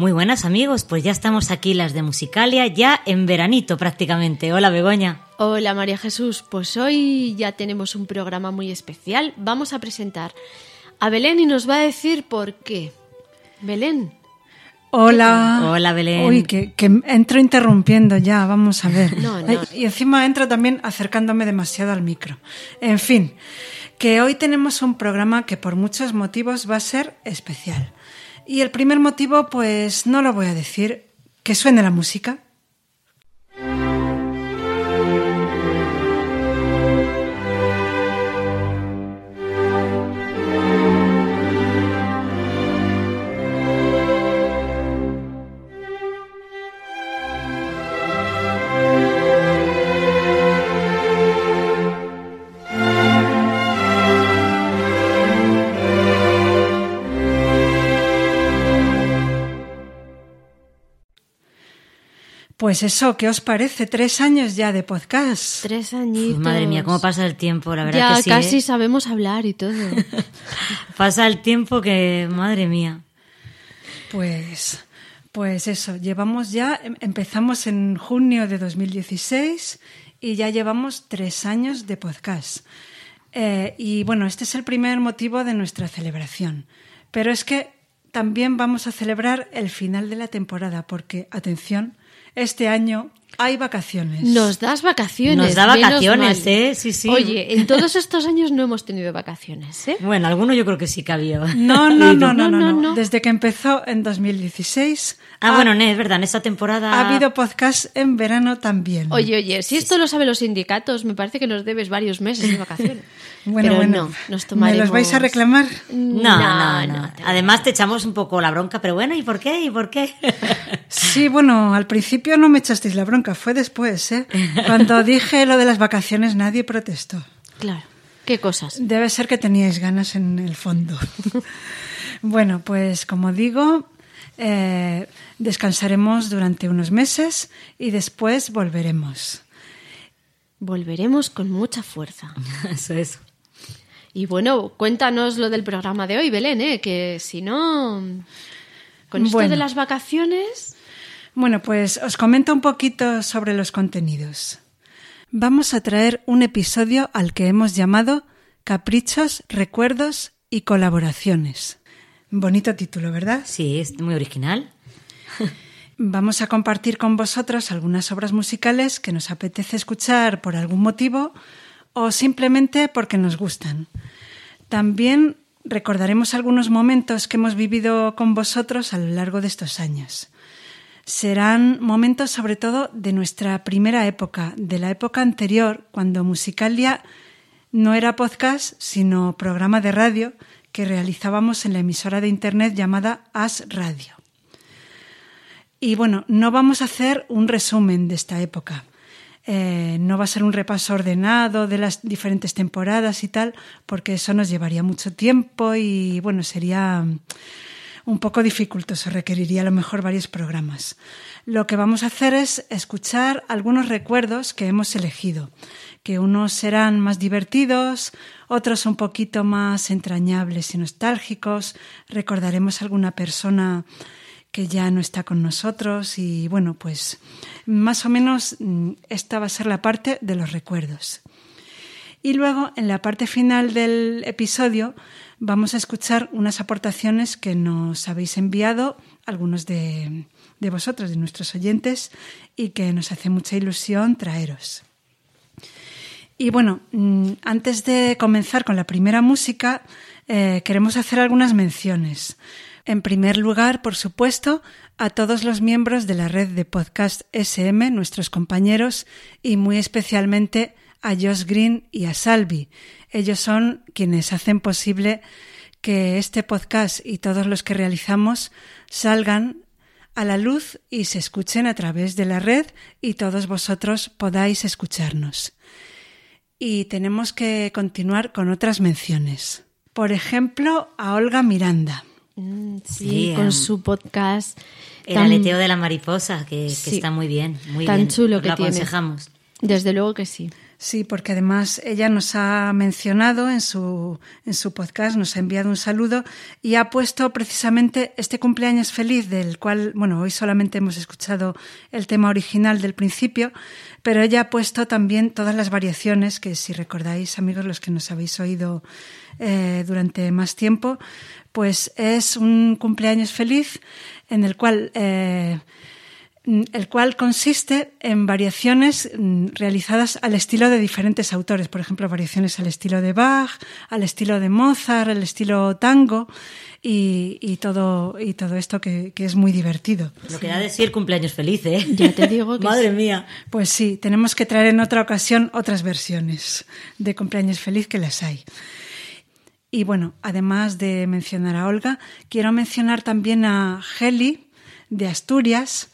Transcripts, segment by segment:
Muy buenas amigos, pues ya estamos aquí las de Musicalia, ya en veranito prácticamente. Hola Begoña. Hola María Jesús, pues hoy ya tenemos un programa muy especial. Vamos a presentar a Belén y nos va a decir por qué. Belén, Hola. Hola, Belén. Uy, que, que entro interrumpiendo ya, vamos a ver. No, no. Ay, Y encima entro también acercándome demasiado al micro. En fin, que hoy tenemos un programa que por muchos motivos va a ser especial. Y el primer motivo, pues no lo voy a decir, que suene la música. Pues eso, ¿qué os parece? Tres años ya de podcast. tres añitos. Madre mía, cómo pasa el tiempo, la verdad Ya que sí. casi ¿eh? sabemos hablar y todo. Pasa el tiempo que, madre mía. Pues, pues eso, llevamos ya, em- empezamos en junio de 2016 y ya llevamos tres años de podcast. Eh, y bueno, este es el primer motivo de nuestra celebración. Pero es que también vamos a celebrar el final de la temporada porque, atención, este año hay vacaciones. Nos das vacaciones. Nos da vacaciones. ¿eh? Sí, sí. Oye, en todos estos años no hemos tenido vacaciones, ¿eh? Bueno, alguno yo creo que sí que había. No, no, no, no, No, no, no, no. no. Desde que empezó en 2016 Ah, ha, bueno, no, es verdad, en esta temporada... ha habido podcast en verano también. Oye, oye, si esto lo saben los sindicatos, me parece que nos debes varios meses de vacaciones. Bueno, Pero bueno, no, nos ¿me tomaremos... los vais a reclamar? No, no, no. Además te echamos un poco la bronca, pero bueno, ¿y por qué? ¿Y por qué? Sí, bueno, al principio no me echasteis la bronca, fue después, ¿eh? Cuando dije lo de las vacaciones nadie protestó. Claro. ¿Qué cosas? Debe ser que teníais ganas en el fondo. bueno, pues como digo, eh, descansaremos durante unos meses y después volveremos. Volveremos con mucha fuerza. Eso es. Y bueno, cuéntanos lo del programa de hoy, Belén, ¿eh? Que si no... Con esto Bueno. de las vacaciones... Bueno, pues os comento un poquito sobre los contenidos. Vamos a traer un episodio al que hemos llamado Caprichos, Recuerdos y Colaboraciones. Bonito título, ¿verdad? Sí, es muy original. Vamos a compartir con vosotros algunas obras musicales que nos apetece escuchar por algún motivo o simplemente porque nos gustan. También recordaremos algunos momentos que hemos vivido con vosotros a lo largo de estos años. Serán momentos sobre todo de nuestra primera época, de la época anterior, cuando Musicalia no era podcast, sino programa de radio que realizábamos en la emisora de internet llamada As Radio. Y bueno, no vamos a hacer un resumen de esta época. Eh, no va a ser un repaso ordenado de las diferentes temporadas y tal, porque eso nos llevaría mucho tiempo y bueno, sería un poco dificultoso, requeriría a lo mejor varios programas. Lo que vamos a hacer es escuchar algunos recuerdos que hemos elegido, que unos serán más divertidos, otros un poquito más entrañables y nostálgicos, recordaremos alguna persona que ya no está con nosotros y bueno, pues más o menos mm, esta va a ser la parte de los recuerdos. Y luego, en la parte final del episodio, vamos a escuchar unas aportaciones que nos habéis enviado algunos de, de vosotros, de nuestros oyentes, y que nos hace mucha ilusión traeros. Y bueno, mm, antes de comenzar con la primera música, eh, queremos hacer algunas menciones. En primer lugar, por supuesto, a todos los miembros de la red de podcast SM, nuestros compañeros, y muy especialmente a Josh Green y a Salvi. Ellos son quienes hacen posible que este podcast y todos los que realizamos salgan a la luz y se escuchen a través de la red y todos vosotros podáis escucharnos. Y tenemos que continuar con otras menciones. Por ejemplo, a Olga Miranda. Mm, sí, con su podcast. El aleteo de la mariposa, que, está muy bien. Muy tan bien. chulo que lo tiene. aconsejamos. Desde luego que sí. Sí, porque además ella nos ha mencionado en su, en su podcast, nos ha enviado un saludo y ha puesto precisamente este cumpleaños feliz, del cual, bueno, hoy solamente hemos escuchado el tema original del principio, pero ella ha puesto también todas las variaciones que, si recordáis, amigos, los que nos habéis oído eh, durante más tiempo, pues es un cumpleaños feliz en el cual eh, el cual consiste en variaciones mm, realizadas al estilo de diferentes autores, por ejemplo, variaciones al estilo de Bach, al estilo de Mozart, al estilo tango y, todo, y todo esto que, es muy divertido. Lo que da decir cumpleaños feliz, ¿eh? Ya te digo que Madre mía. Pues sí, tenemos que traer en otra ocasión otras versiones de cumpleaños feliz que las hay. Y bueno, además de mencionar a Olga, quiero mencionar también a Heli de Asturias,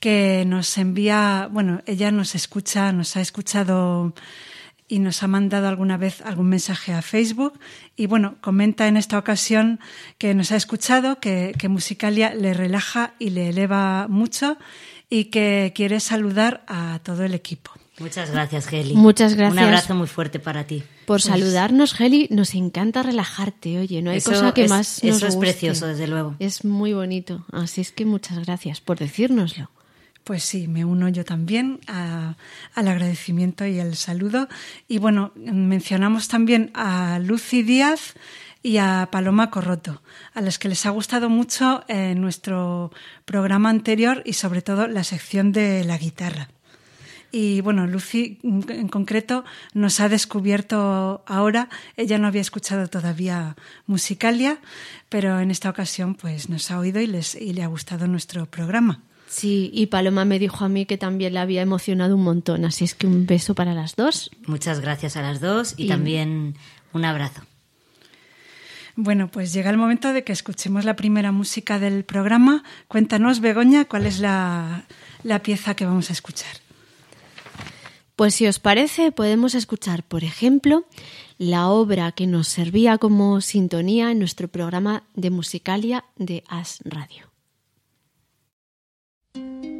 que nos envía, bueno, ella nos escucha, nos ha escuchado y nos ha mandado alguna vez algún mensaje a Facebook y bueno, comenta en esta ocasión que nos ha escuchado, que, que Musicalia le relaja y le eleva mucho y que quiere saludar a todo el equipo. Muchas gracias, Heli. Muchas gracias. Un abrazo muy fuerte para ti. Por saludarnos, Heli. Nos encanta relajarte, oye. No hay Eso cosa que es- más nos eso es guste. precioso, desde luego. Es muy bonito. Así es que muchas gracias por decírnoslo. Pues sí, me uno yo también a- al agradecimiento y el saludo. Y bueno, mencionamos también a Lucy Díaz y a Paloma Corroto, a las que les ha gustado mucho eh, nuestro programa anterior y sobre todo la sección de la guitarra. Y bueno, Lucy en concreto nos ha descubierto ahora, ella no había escuchado todavía Musicalia, pero en esta ocasión pues nos ha oído y, les, y le ha gustado nuestro programa. Sí, y Paloma me dijo a mí que también le había emocionado un montón. Así es que un beso para las dos. Muchas gracias a las dos y, Y- también un abrazo. Bueno, pues llega el momento de que escuchemos la primera música del programa. Cuéntanos, Begoña, cuál es la, la pieza que vamos a escuchar. Pues si os parece, podemos escuchar, por ejemplo, la obra que nos servía como sintonía en nuestro programa de Musicalia de As Radio. Thank you.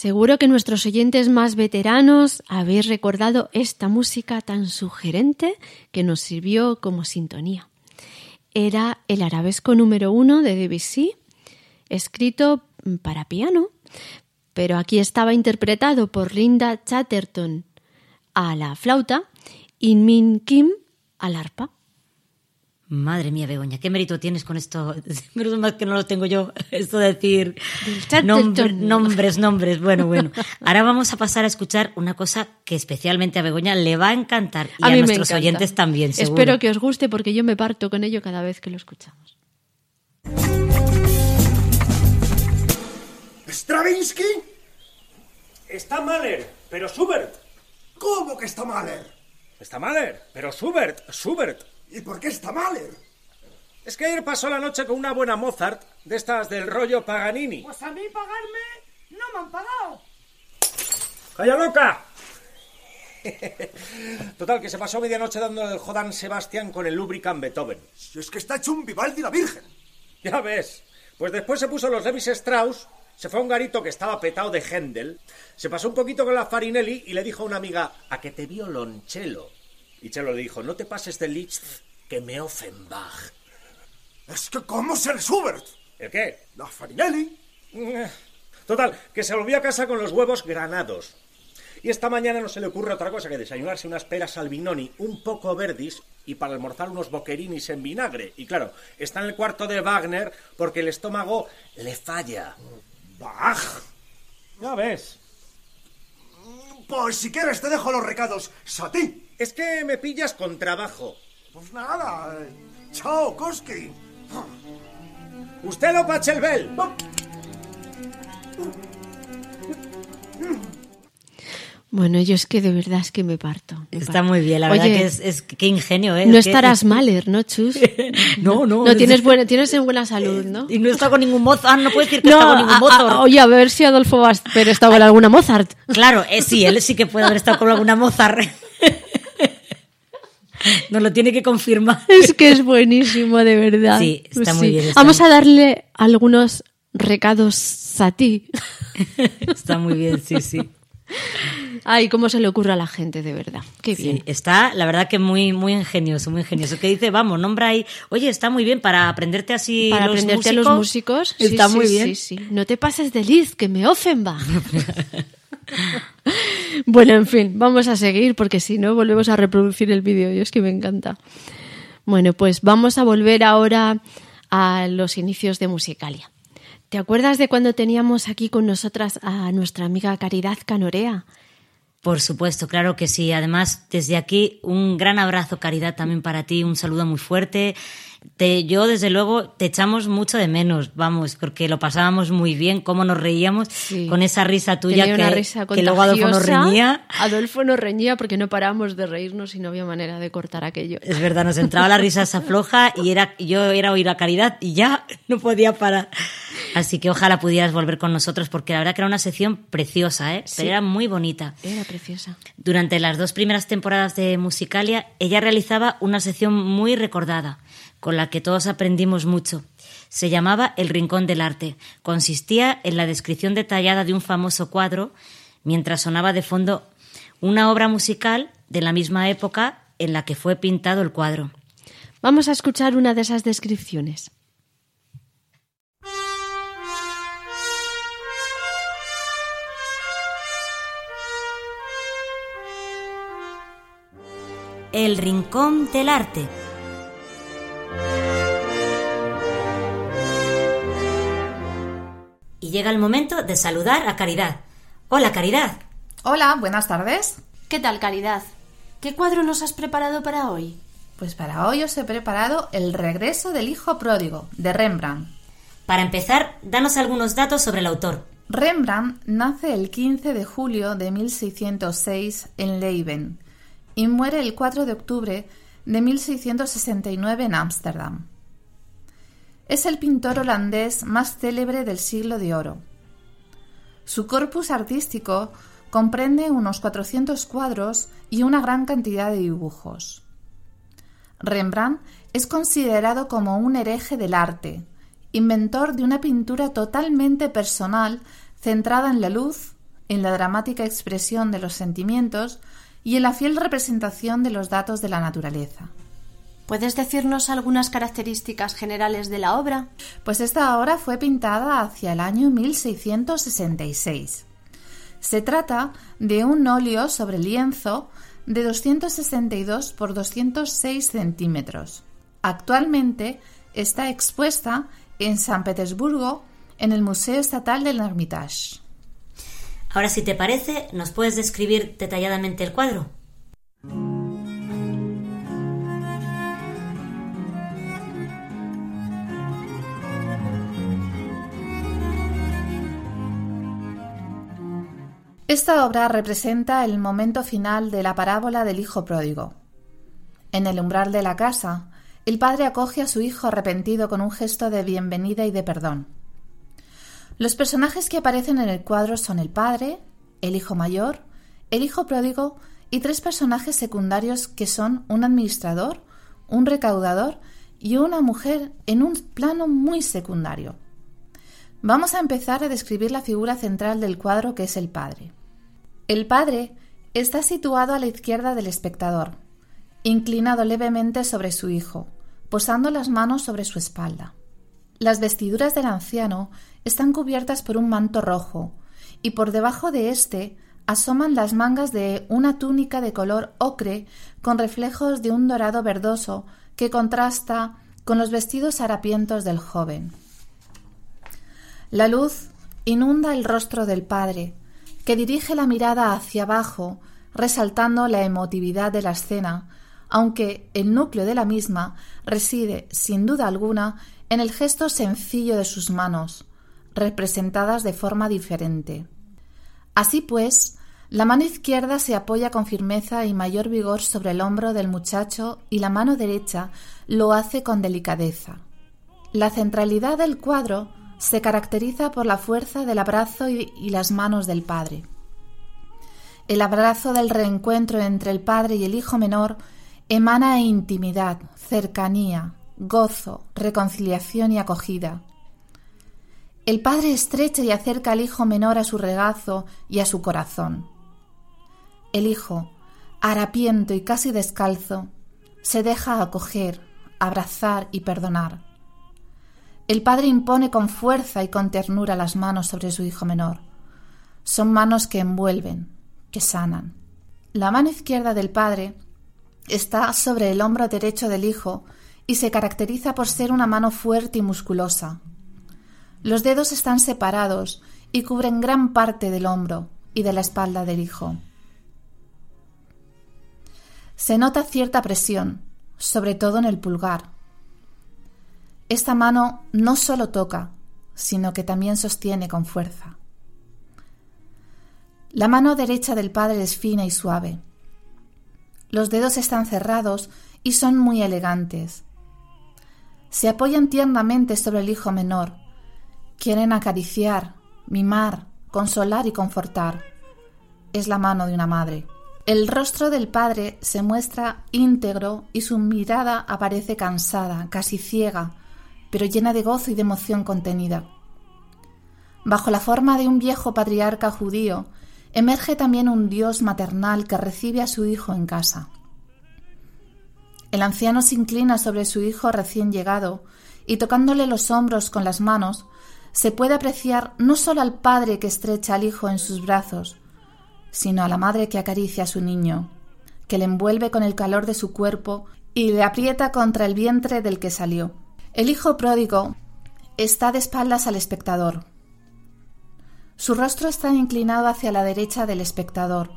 Seguro que nuestros oyentes más veteranos habéis recordado esta música tan sugerente que nos sirvió como sintonía. Era el arabesco número uno de Debussy, escrito para piano, pero aquí estaba interpretado por Linda Chatterton a la flauta y Min Kim al arpa. Madre mía, Begoña, ¿qué mérito tienes con esto? Menos mal que no lo tengo yo, esto de decir nombre- nombres, nombres. Bueno, bueno. Ahora vamos a pasar a escuchar una cosa que especialmente a Begoña le va a encantar y a, nuestros encanta. oyentes también, seguro. Espero que os guste porque yo me parto con ello cada vez que lo escuchamos. ¿Stravinsky? Está Mahler, pero Schubert. ¿Cómo que está Mahler? Está Mahler, pero Schubert, Schubert. ¿Y por qué está Mahler? Es que ayer pasó la noche con una buena Mozart, de estas del rollo Paganini. Pues a mí pagarme no me han pagado. ¡Calla loca! Total, que se pasó medianoche dándole el Jodan Sebastián con el Lubricant Beethoven. Si es que está hecho un Vivaldi la Virgen. Ya ves. Pues después se puso los Levis Strauss, se fue a un garito que estaba petado de Händel, se pasó un poquito con la Farinelli y le dijo a una amiga, a que te violonchelo. Y Chelo le dijo, no te pases de Liszt, que me Offenbach. Es que ¿cómo ser Schubert? ¿El qué? La Farinelli. Total, que se volvió a casa con los huevos granados. Y esta mañana no se le ocurre otra cosa que desayunarse unas peras albinoni un poco verdis y para almorzar unos boquerinis en vinagre. Y claro, está en el cuarto de Wagner porque el estómago le falla. Bach. Ya ves. Pues si quieres te dejo los recados. Sati. Es que me pillas con trabajo. Pues nada. eh, Chao, Koski. Usted lo Pachelbel. Bueno, yo es que de verdad es que me parto. me Está parto. muy bien, la Oye, verdad que es, es- qué ingenio, ¿eh? No estarás Mahler, ¿no, Chus? No, no. No tienes buena, tienes en buena salud, ¿no? Y no está con ningún Mozart. Ah, no puedes decir que No, está con ningún Mozart. oye, a ver si Adolfo Basper está con alguna Mozart. Claro, eh, sí, él sí que puede haber estado con alguna Mozart. Nos lo tiene que confirmar. Es que es buenísimo, de verdad. Sí, está muy bien, está Vamos muy a darle algunos recados a ti. Está muy bien, sí, sí. Ay, cómo se le ocurre a la gente, de verdad. Qué bien. Sí, está, la verdad que muy, muy ingenioso, muy ingenioso. Que dice, vamos, nombra ahí, oye, está muy bien para aprenderte así Para los aprenderte músicos. los músicos. Está sí, muy sí, bien. No te pases de Liz, que me Offenbach. bueno, en fin, vamos a seguir porque si no volvemos a reproducir el vídeo. Yo es que me encanta. Bueno, pues vamos a volver ahora a los inicios de Musicalia. ¿Te acuerdas de cuando teníamos aquí con nosotras a nuestra amiga Caridad Canorea? Por supuesto, claro que sí. Además, desde aquí, un gran abrazo, Caridad, también para ti, un saludo muy fuerte. Te, yo, desde luego, te echamos mucho de menos, vamos, porque lo pasábamos muy bien, cómo nos reíamos con esa risa tuya Tenía que, una risa que luego Adolfo nos reñía. Adolfo nos reñía porque no parábamos de reírnos y no había manera de cortar aquello. Es verdad, nos entraba la risa esa floja y era, yo era oír a Caridad y ya no podía parar. Así que ojalá pudieras volver con nosotros porque la verdad que era una sección preciosa, ¿eh? Sí. Pero era muy bonita. Era preciosa. Durante las dos primeras temporadas de Musicalia, ella realizaba una sección muy recordada, con la que todos aprendimos mucho. Se llamaba El Rincón del Arte. Consistía en la descripción detallada de un famoso cuadro, mientras sonaba de fondo una obra musical de la misma época en la que fue pintado el cuadro. Vamos a escuchar una de esas descripciones. El Rincón del Arte. Y llega el momento de saludar a Caridad. Hola, Caridad. Hola, buenas tardes. ¿Qué tal, Caridad? ¿Qué cuadro nos has preparado para hoy? Pues para hoy os he preparado El regreso del hijo pródigo, de Rembrandt. Para empezar, danos algunos datos sobre el autor. Rembrandt nace el 15 de julio de 1606 en Leiden y muere el 4 de octubre de 1669 en Ámsterdam. Es el pintor holandés más célebre del siglo de oro. Su corpus artístico comprende unos 400 cuadros y una gran cantidad de dibujos. Rembrandt es considerado como un hereje del arte, inventor de una pintura totalmente personal centrada en la luz, en la dramática expresión de los sentimientos y en la fiel representación de los datos de la naturaleza. ¿Puedes decirnos algunas características generales de la obra? Pues esta obra fue pintada hacia el año 1666. Se trata de un óleo sobre lienzo de 262 por 206 centímetros. Actualmente está expuesta en San Petersburgo en el Museo Estatal del Hermitage. Ahora, si te parece, ¿nos puedes describir detalladamente el cuadro? Esta obra representa el momento final de la parábola del hijo pródigo. En el umbral de la casa, el padre acoge a su hijo arrepentido con un gesto de bienvenida y de perdón. Los personajes que aparecen en el cuadro son el padre, el hijo mayor, el hijo pródigo y tres personajes secundarios que son un administrador, un recaudador y una mujer en un plano muy secundario. Vamos a empezar a describir la figura central del cuadro que es el padre. El padre está situado a la izquierda del espectador, inclinado levemente sobre su hijo, posando las manos sobre su espalda. Las vestiduras del anciano están cubiertas por un manto rojo, y por debajo de éste asoman las mangas de una túnica de color ocre con reflejos de un dorado verdoso que contrasta con los vestidos harapientos del joven. La luz inunda el rostro del padre, que dirige la mirada hacia abajo, resaltando la emotividad de la escena, aunque el núcleo de la misma reside, sin duda alguna, en el gesto sencillo de sus manos, representadas de forma diferente. Así pues, la mano izquierda se apoya con firmeza y mayor vigor sobre el hombro del muchacho y la mano derecha lo hace con delicadeza. La centralidad del cuadro se caracteriza por la fuerza del abrazo y, las manos del padre. El abrazo del reencuentro entre el padre y el hijo menor emana intimidad, cercanía, gozo, reconciliación y acogida. El padre estrecha y acerca al hijo menor a su regazo y a su corazón. El hijo, harapiento y casi descalzo, se deja acoger, abrazar y perdonar. El padre impone con fuerza y con ternura las manos sobre su hijo menor. Son manos que envuelven, que sanan. La mano izquierda del padre está sobre el hombro derecho del hijo y se caracteriza por ser una mano fuerte y musculosa. Los dedos están separados y cubren gran parte del hombro y de la espalda del hijo. Se nota cierta presión, sobre todo en el pulgar. Esta mano no solo toca, sino que también sostiene con fuerza. La mano derecha del padre es fina y suave. Los dedos están cerrados y son muy elegantes. Se apoyan tiernamente sobre el hijo menor. Quieren acariciar, mimar, consolar y confortar. Es la mano de una madre. El rostro del padre se muestra íntegro y su mirada aparece cansada, casi ciega, pero llena de gozo y de emoción contenida. Bajo la forma de un viejo patriarca judío, emerge también un Dios maternal que recibe a su hijo en casa. El anciano se inclina sobre su hijo recién llegado y tocándole los hombros con las manos, se puede apreciar no solo al padre que estrecha al hijo en sus brazos, sino a la madre que acaricia a su niño, que le envuelve con el calor de su cuerpo y le aprieta contra el vientre del que salió. El hijo pródigo está de espaldas al espectador. Su rostro está inclinado hacia la derecha del espectador,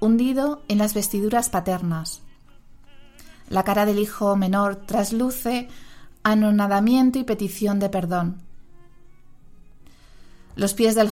hundido en las vestiduras paternas. La cara del hijo menor trasluce anonadamiento y petición de perdón. Los pies del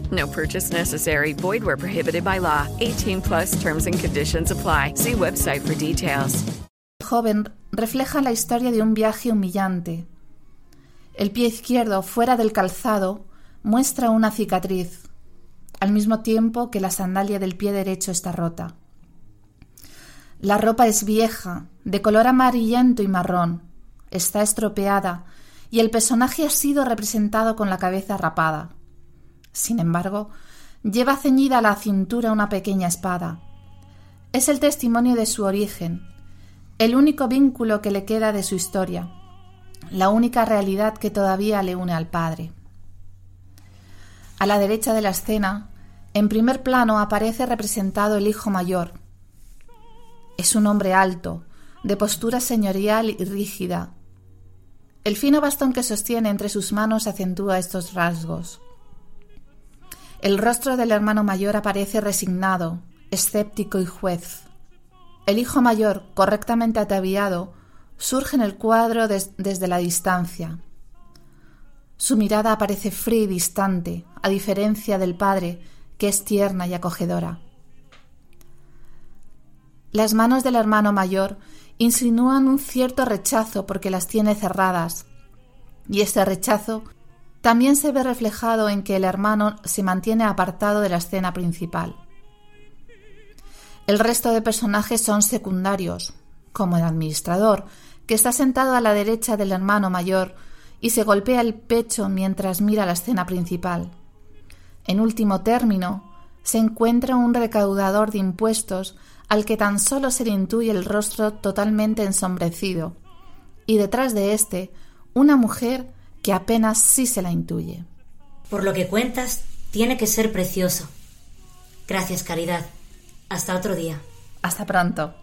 No purchase necessary. Void where prohibited by law. 18 plus terms and conditions apply. See website for details. Joven refleja la historia de un viaje humillante. El pie izquierdo, fuera del calzado, muestra una cicatriz, al mismo tiempo que la sandalia del pie derecho está rota. La ropa es vieja, de color amarillento y marrón, está estropeada y el personaje ha sido representado con la cabeza rapada. Sin embargo, lleva ceñida a la cintura una pequeña espada. Es el testimonio de su origen, el único vínculo que le queda de su historia, la única realidad que todavía le une al Padre. A la derecha de la escena, en primer plano aparece representado el hijo mayor. Es un hombre alto, de postura señorial y rígida. El fino bastón que sostiene entre sus manos acentúa estos rasgos. El rostro del hermano mayor aparece resignado, escéptico y juez. El hijo mayor, correctamente ataviado, surge en el cuadro desde la distancia. Su mirada aparece fría y distante, a diferencia del padre, que es tierna y acogedora. Las manos del hermano mayor insinúan un cierto rechazo porque las tiene cerradas, y este rechazo también se ve reflejado en que el hermano se mantiene apartado de la escena principal. El resto de personajes son secundarios, como el administrador, que está sentado a la derecha del hermano mayor y se golpea el pecho mientras mira la escena principal. En último término, se encuentra un recaudador de impuestos al que tan solo se le intuye el rostro totalmente ensombrecido, y detrás de éste una mujer que apenas sí se la intuye. Por lo que cuentas, tiene que ser precioso. Gracias, Caridad. Hasta otro día. Hasta pronto.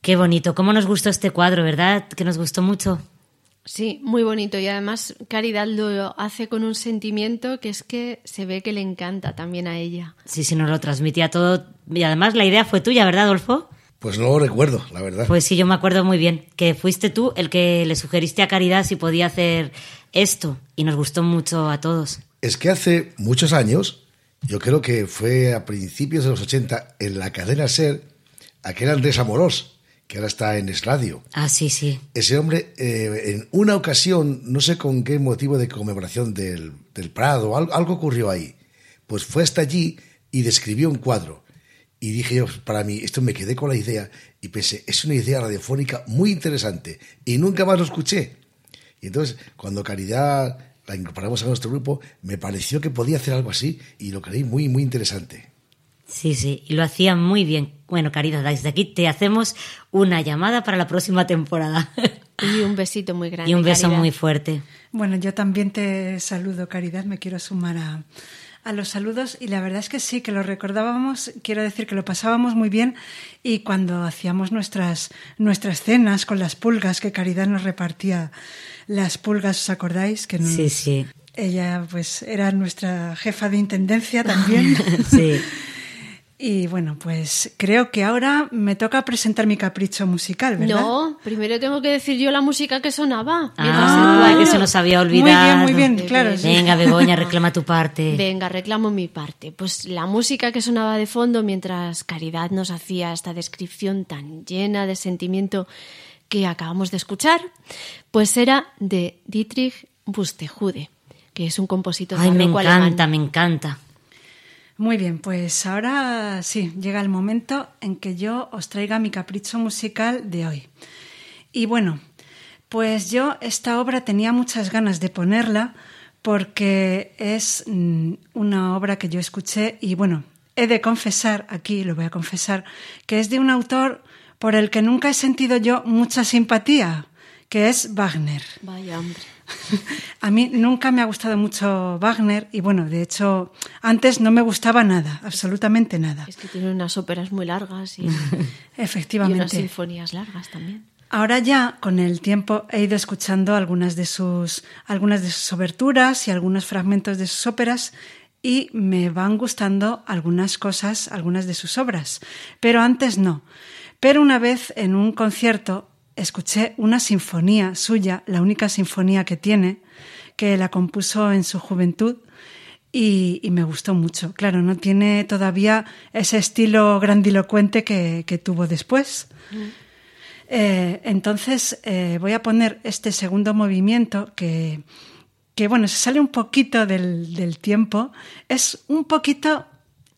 Qué bonito. ¿Cómo nos gustó este cuadro, verdad? Que nos gustó mucho. Sí, muy bonito y además Caridad lo hace con un sentimiento que es que se ve que le encanta también a ella. Sí, sí, nos lo transmitía todo y además la idea fue tuya, ¿verdad, Adolfo? Pues no lo recuerdo, la verdad. Pues sí, yo me acuerdo muy bien que fuiste tú el que le sugeriste a Caridad si podía hacer esto y nos gustó mucho a todos. Es que hace muchos años, yo creo que fue a principios de los 80, en la cadena SER, aquel Andrés Amorós, que ahora está en Es Radio. Ah, sí, sí. Ese hombre, eh, en una ocasión, no sé con qué motivo de conmemoración del, del Prado, algo, algo ocurrió ahí, pues fue hasta allí y describió un cuadro. Y dije yo, para mí, esto me quedé con la idea y pensé, es una idea radiofónica muy interesante y nunca más lo escuché. Y entonces, cuando Caridad la incorporamos a nuestro grupo, me pareció que podía hacer algo así y lo creí muy, muy interesante. Sí, sí, y lo hacía muy bien. Bueno, Caridad, desde aquí te hacemos una llamada para la próxima temporada. Y un besito muy grande. Y un beso Caridad. muy fuerte. Bueno, yo también te saludo, Caridad, me quiero sumar a, a los saludos y la verdad es que sí, que lo recordábamos, quiero decir que lo pasábamos muy bien y cuando hacíamos nuestras, nuestras cenas con las pulgas, que Caridad nos repartía las pulgas, ¿os acordáis? Que nos- Sí, sí. Ella pues era nuestra jefa de intendencia también. Sí. Y bueno, pues creo que ahora me toca presentar mi capricho musical, ¿verdad? No, primero tengo que decir yo la música que sonaba. Ah, que se nos había olvidado. Muy bien, muy bien, claro, sí. Venga, Begoña, reclama tu parte. Venga, reclamo mi parte. Pues la música que sonaba de fondo mientras Caridad nos hacía esta descripción tan llena de sentimiento que acabamos de escuchar, pues era de Dietrich Buxtehude, que es un compositor Ay, me encanta, alemán. me encanta. Muy bien, pues ahora sí, llega el momento en que yo os traiga mi capricho musical de hoy. Y bueno, pues yo esta obra tenía muchas ganas de ponerla porque es mm, una obra que yo escuché y bueno, he de confesar, aquí lo voy a confesar, que es de un autor por el que nunca he sentido yo mucha simpatía, que es Wagner. Vaya hombre. A mí nunca me ha gustado mucho Wagner y bueno, de hecho, antes no me gustaba nada, absolutamente nada. Es que tiene unas óperas muy largas y, y Efectivamente. unas sinfonías largas también. Ahora ya, con el tiempo, he ido escuchando algunas de sus, algunas de sus oberturas y algunos fragmentos de sus óperas y me van gustando algunas cosas, algunas de sus obras. Pero antes no. Pero una vez en un concierto escuché una sinfonía suya, la única sinfonía que tiene, que la compuso en su juventud y, y me gustó mucho. Claro, no tiene todavía ese estilo grandilocuente que, que tuvo después. Eh, entonces eh, voy a poner este segundo movimiento que, que, bueno, se sale un poquito del, del tiempo, es un poquito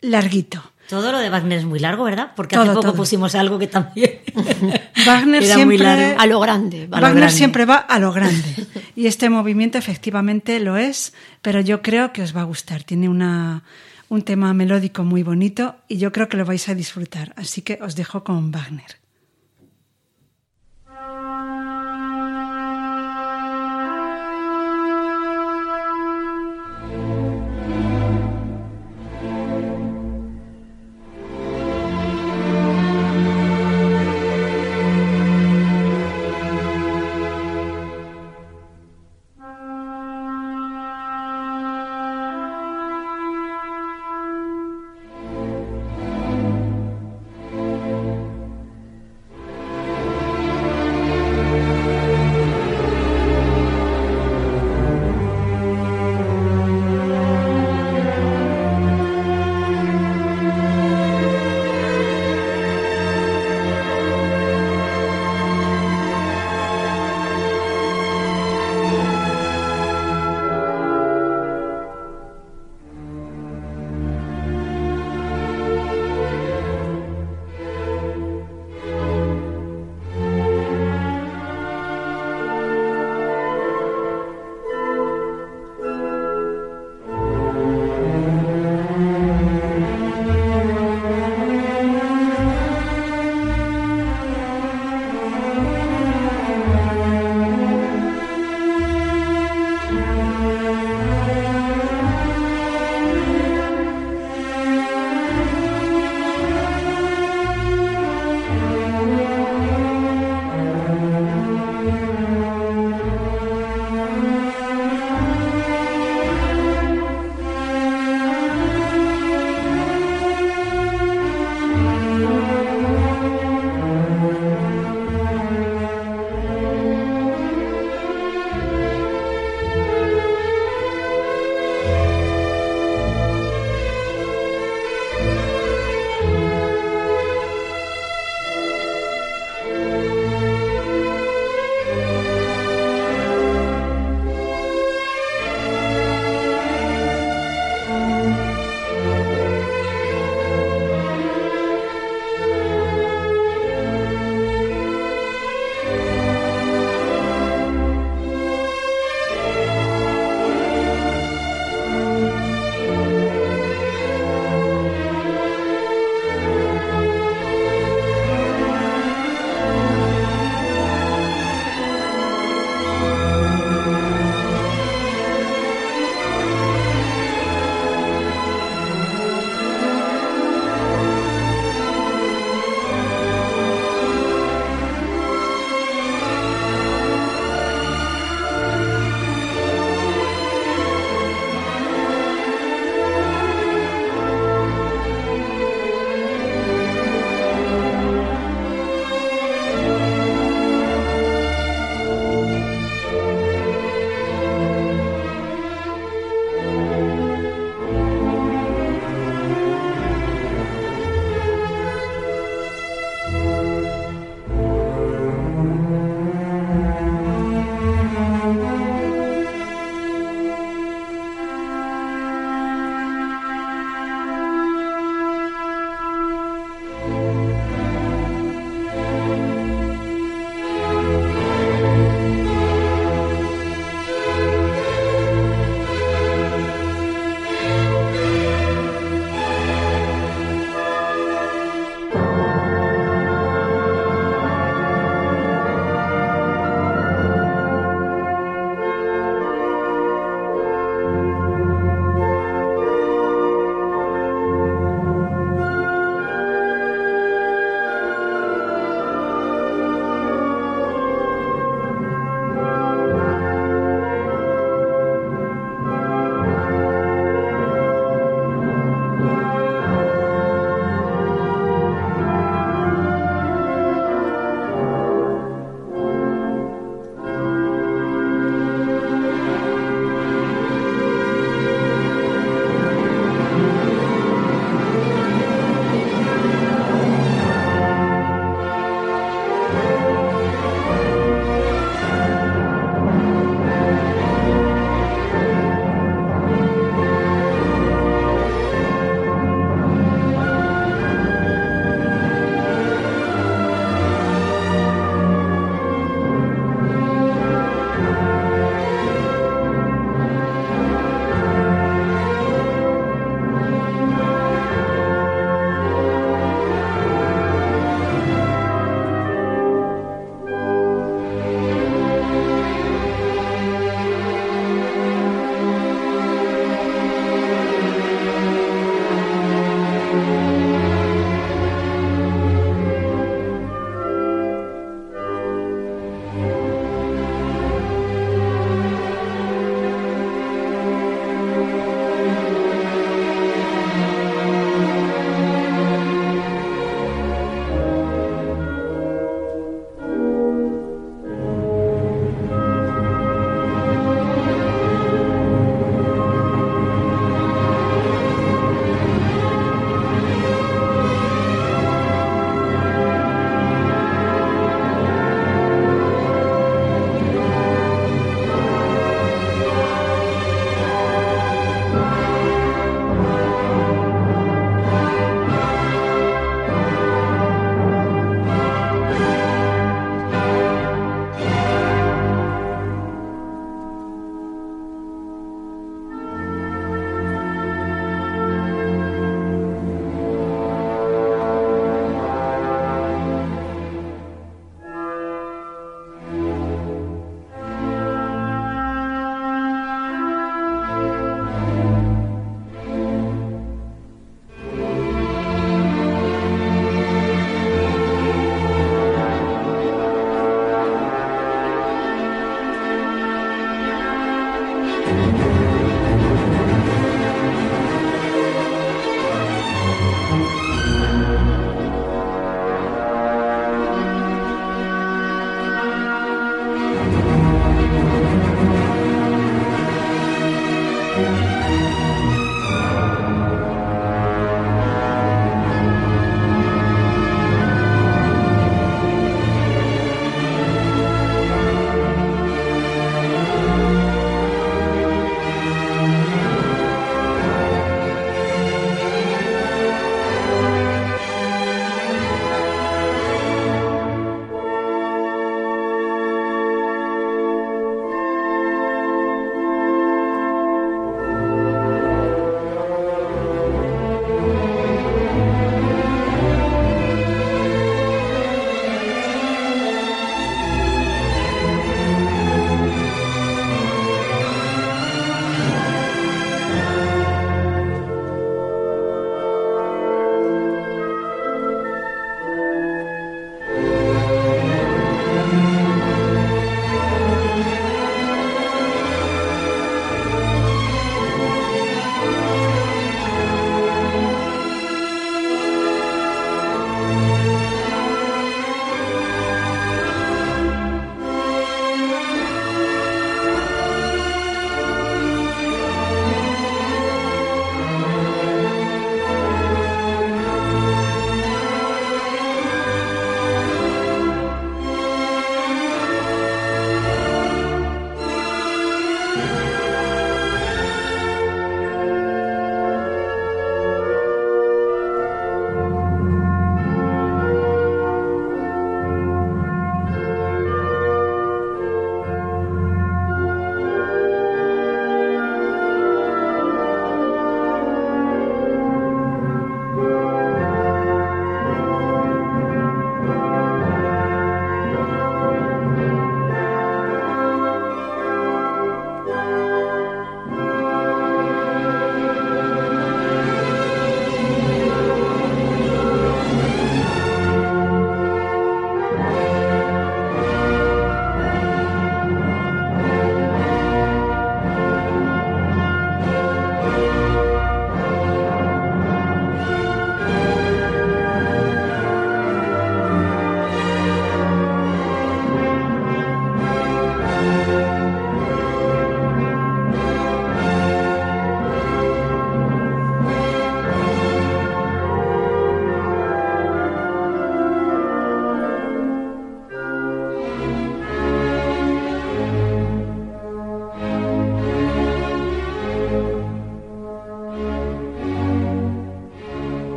larguito. Todo lo de Wagner es muy largo, ¿verdad? Porque Todo, hace poco todo. pusimos algo que también. Wagner Era muy siempre largo. A lo grande. A lo Wagner grande. siempre va a lo grande. Y este movimiento efectivamente lo es, pero yo creo que os va a gustar. Tiene una, un tema melódico muy bonito y yo creo que lo vais a disfrutar. Así que os dejo con Wagner.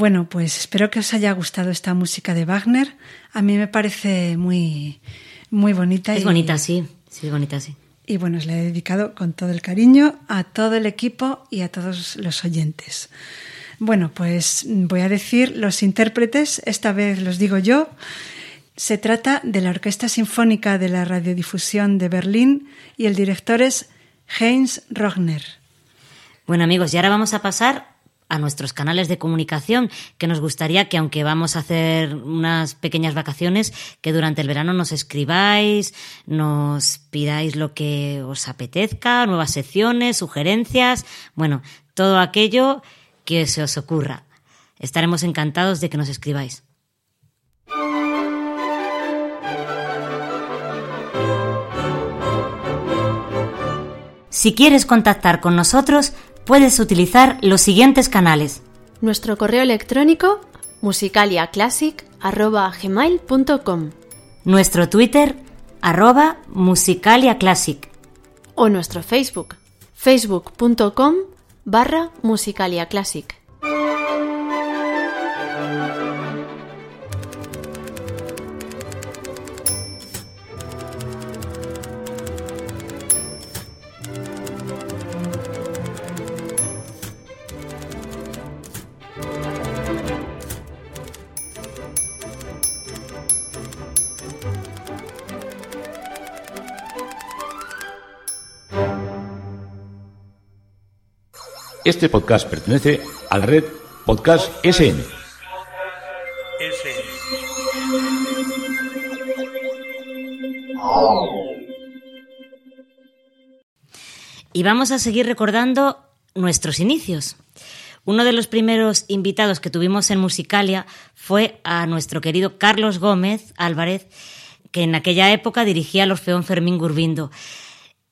Bueno, pues espero que os haya gustado esta música de Wagner. A mí me parece muy, muy bonita. Es y, bonita, sí. Sí, bonita, sí. Y bueno, os la he dedicado con todo el cariño a todo el equipo y a todos los oyentes. Bueno, pues voy a decir los intérpretes, esta vez los digo yo. Se trata de la Orquesta Sinfónica de la Radiodifusión de Berlín y el director es Heinz Rogner. Bueno amigos, y ahora vamos a pasar a nuestros canales de comunicación, que nos gustaría que aunque vamos a hacer unas pequeñas vacaciones, que durante el verano nos escribáis, nos pidáis lo que os apetezca, nuevas secciones, sugerencias, bueno, todo aquello que se os ocurra. Estaremos encantados de que nos escribáis. Si quieres contactar con nosotros, puedes utilizar los siguientes canales. Nuestro correo electrónico musicaliaclassic.gmail.com Nuestro Twitter, arroba musicaliaclassic. O nuestro Facebook, facebook.com barra musicaliaclassic. Este podcast pertenece a la red Podcast SN. Y vamos a seguir recordando nuestros inicios. Uno de los primeros invitados que tuvimos en Musicalia fue a nuestro querido Carlos Gómez Álvarez, que en aquella época dirigía el Orfeón Fermín Gurbindo.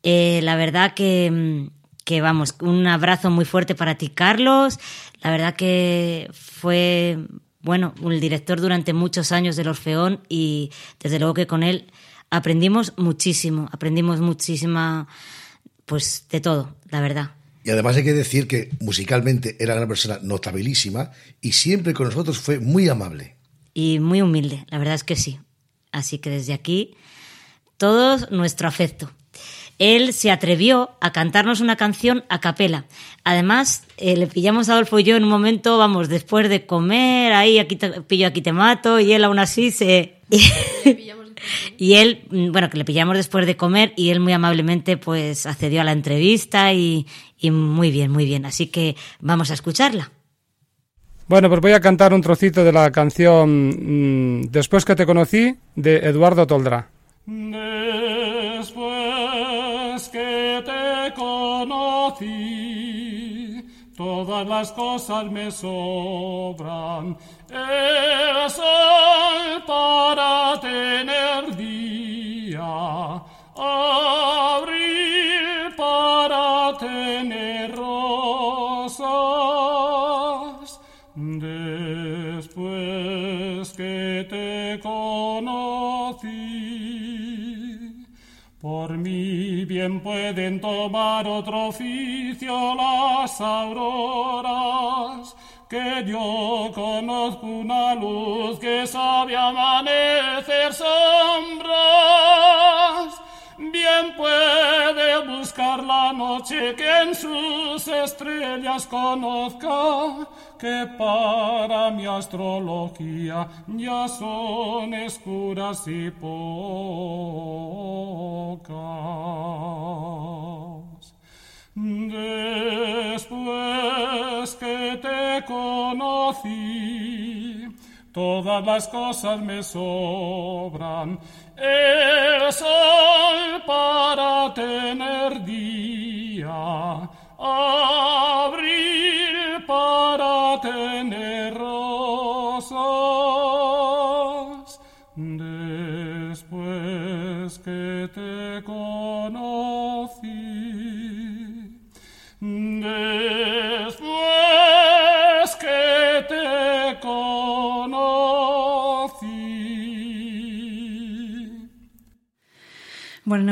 Eh, la verdad que, que, vamos, un abrazo muy fuerte para ti, Carlos. La verdad que fue, bueno, el director durante muchos años del Orfeón y desde luego que con él aprendimos muchísimo, aprendimos muchísima, pues de todo, la verdad. Y además hay que decir que musicalmente era una persona notabilísima y siempre con nosotros fue muy amable. Y muy humilde, la verdad es que sí. Así que desde aquí, todo nuestro afecto. Él se atrevió a cantarnos una canción a capela. Además, eh, le pillamos a Adolfo y yo en un momento, vamos, después de comer, ahí aquí te pillo, aquí te mato, y él aún así se... y él, bueno, que le pillamos después de comer y él muy amablemente pues accedió a la entrevista y, y muy bien, muy bien. Así que vamos a escucharla. Bueno, pues voy a cantar un trocito de la canción mm, Después que te conocí de Eduardo Toldrá. Después que te conocí, todas las cosas me sobran. El sol para tener día, abril por mi bien pueden tomar otro oficio las auroras, que yo conozco una luz que sabe amanecer sombras. Bien puede buscar la noche que en sus estrellas conozca que para mi astrología ya son escuras y pocas. Después que te conocí, todas las cosas me sobran. El sol para tener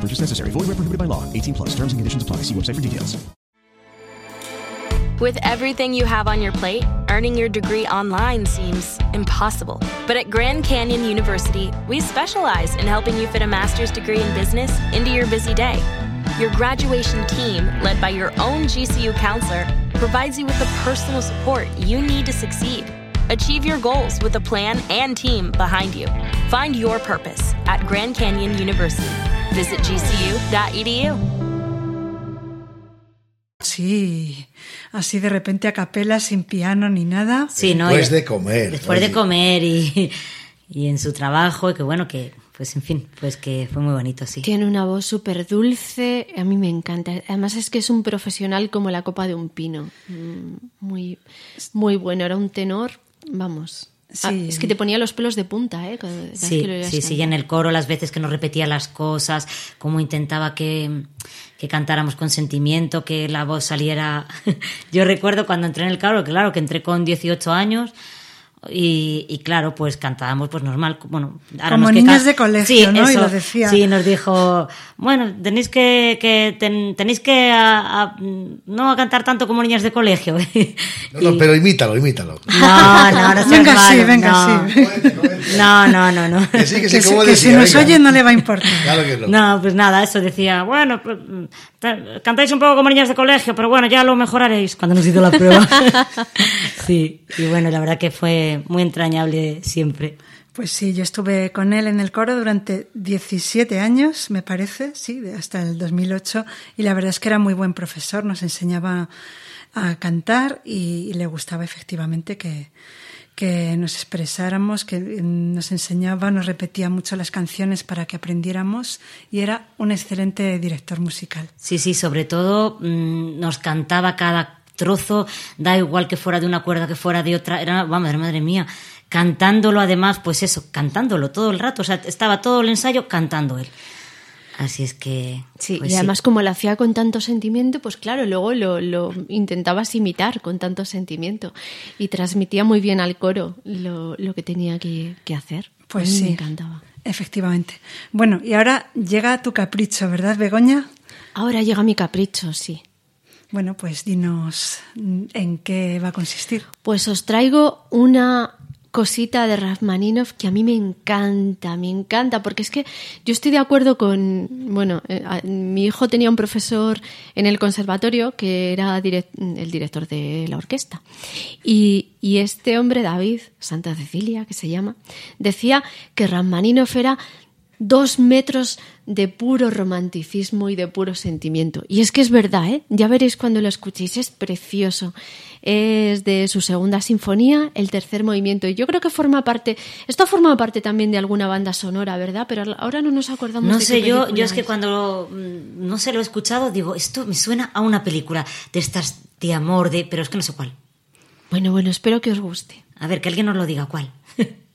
Purchase necessary. Void where prohibited by law. 18 plus. Terms and conditions apply. See website for details. With everything you have on your plate, earning your degree online seems impossible. But at Grand Canyon University, we specialize in helping you fit a master's degree in business into your busy day. Your graduation team, led by your own GCU counselor, provides you with the personal support you need to succeed. Achieve your goals with a plan and team behind you. Find your purpose at Grand Canyon University. Visit gcu.edu. Sí, así de repente a capela, sin piano ni nada. Sí, ¿no? Después de comer. Después oye. de comer y, y en su trabajo, y que bueno, que pues en fin, pues que fue muy bonito, sí. Tiene una voz súper dulce, a mí me encanta. Además es que es un profesional como la copa de un pino. Mm, Muy, muy bueno, era un tenor, vamos. Ah, Sí. es que te ponía los pelos de punta, ¿eh? Cada Sí, que lo oías sí, sí, y en el coro las veces que nos repetía las cosas, cómo intentaba que, que cantáramos con sentimiento, que la voz saliera... Yo recuerdo cuando entré en el coro, que claro, que entré con 18 años y, y claro, pues cantábamos pues normal, bueno... ahora Como no es que niñas ca- de colegio, ¿no? Y lo decía. Sí, nos dijo, bueno, tenéis que, que ten- tenéis que a- a- no a cantar tanto como niñas de colegio. No, no, Y- pero imítalo, imítalo. no, no, no Venga, sí, venga, no. sí. No, no, no, no. Que sí, que sí, Que, si- ¿cómo que si decía? nos Venga. oye no le va a importar. Claro que no. No, pues nada, eso decía, bueno, pues, cantáis un poco como niñas de colegio, pero bueno, ya lo mejoraréis cuando nos hizo la prueba. sí, y bueno, la verdad que fue muy entrañable siempre. Pues sí, yo estuve con él en el coro durante 17 años, me parece, sí, de- hasta el 2008, y la verdad es que era muy buen profesor, nos enseñaba a cantar y, y le gustaba efectivamente que, que nos expresáramos, que mm, nos enseñaba, nos repetía mucho las canciones para que aprendiéramos y era un excelente director musical. Sí, sí, sobre todo mm, nos cantaba cada trozo, da igual que fuera de una cuerda que fuera de otra, era, vamos, madre mía, cantándolo además, pues eso, cantándolo todo el rato, o sea, estaba todo el ensayo cantando él. Así es que... Sí, pues y además como lo hacía con tanto sentimiento, pues claro, luego lo, lo intentabas imitar con tanto sentimiento y transmitía muy bien al coro lo, lo que tenía que, que hacer. Pues A mí sí. me encantaba. Efectivamente. Bueno, y ahora llega tu capricho, ¿verdad, Begoña? Ahora llega mi capricho, sí. Bueno, pues dinos en qué va a consistir. Pues os traigo una cosita de Rachmaninoff que a mí me encanta, me encanta, porque es que yo estoy de acuerdo con, bueno, eh, mi hijo tenía un profesor en el conservatorio que era direc- el director de la orquesta. Y, y este hombre, David, Santa Cecilia, que se llama, decía que Rachmaninoff era dos metros de puro romanticismo y de puro sentimiento. Y es que es verdad, ¿eh? Ya veréis cuando lo escuchéis, es precioso. Es de su segunda sinfonía, el tercer movimiento. Y yo creo que forma parte, esto forma parte también de alguna banda sonora, ¿verdad? Pero ahora no nos acordamos No de sé, qué yo, yo es que cuando mm, no se lo he escuchado, digo, esto me suena a una película de estas de amor, de, pero es que no sé cuál. Bueno, bueno, espero que os guste. A ver, que alguien nos lo diga cuál.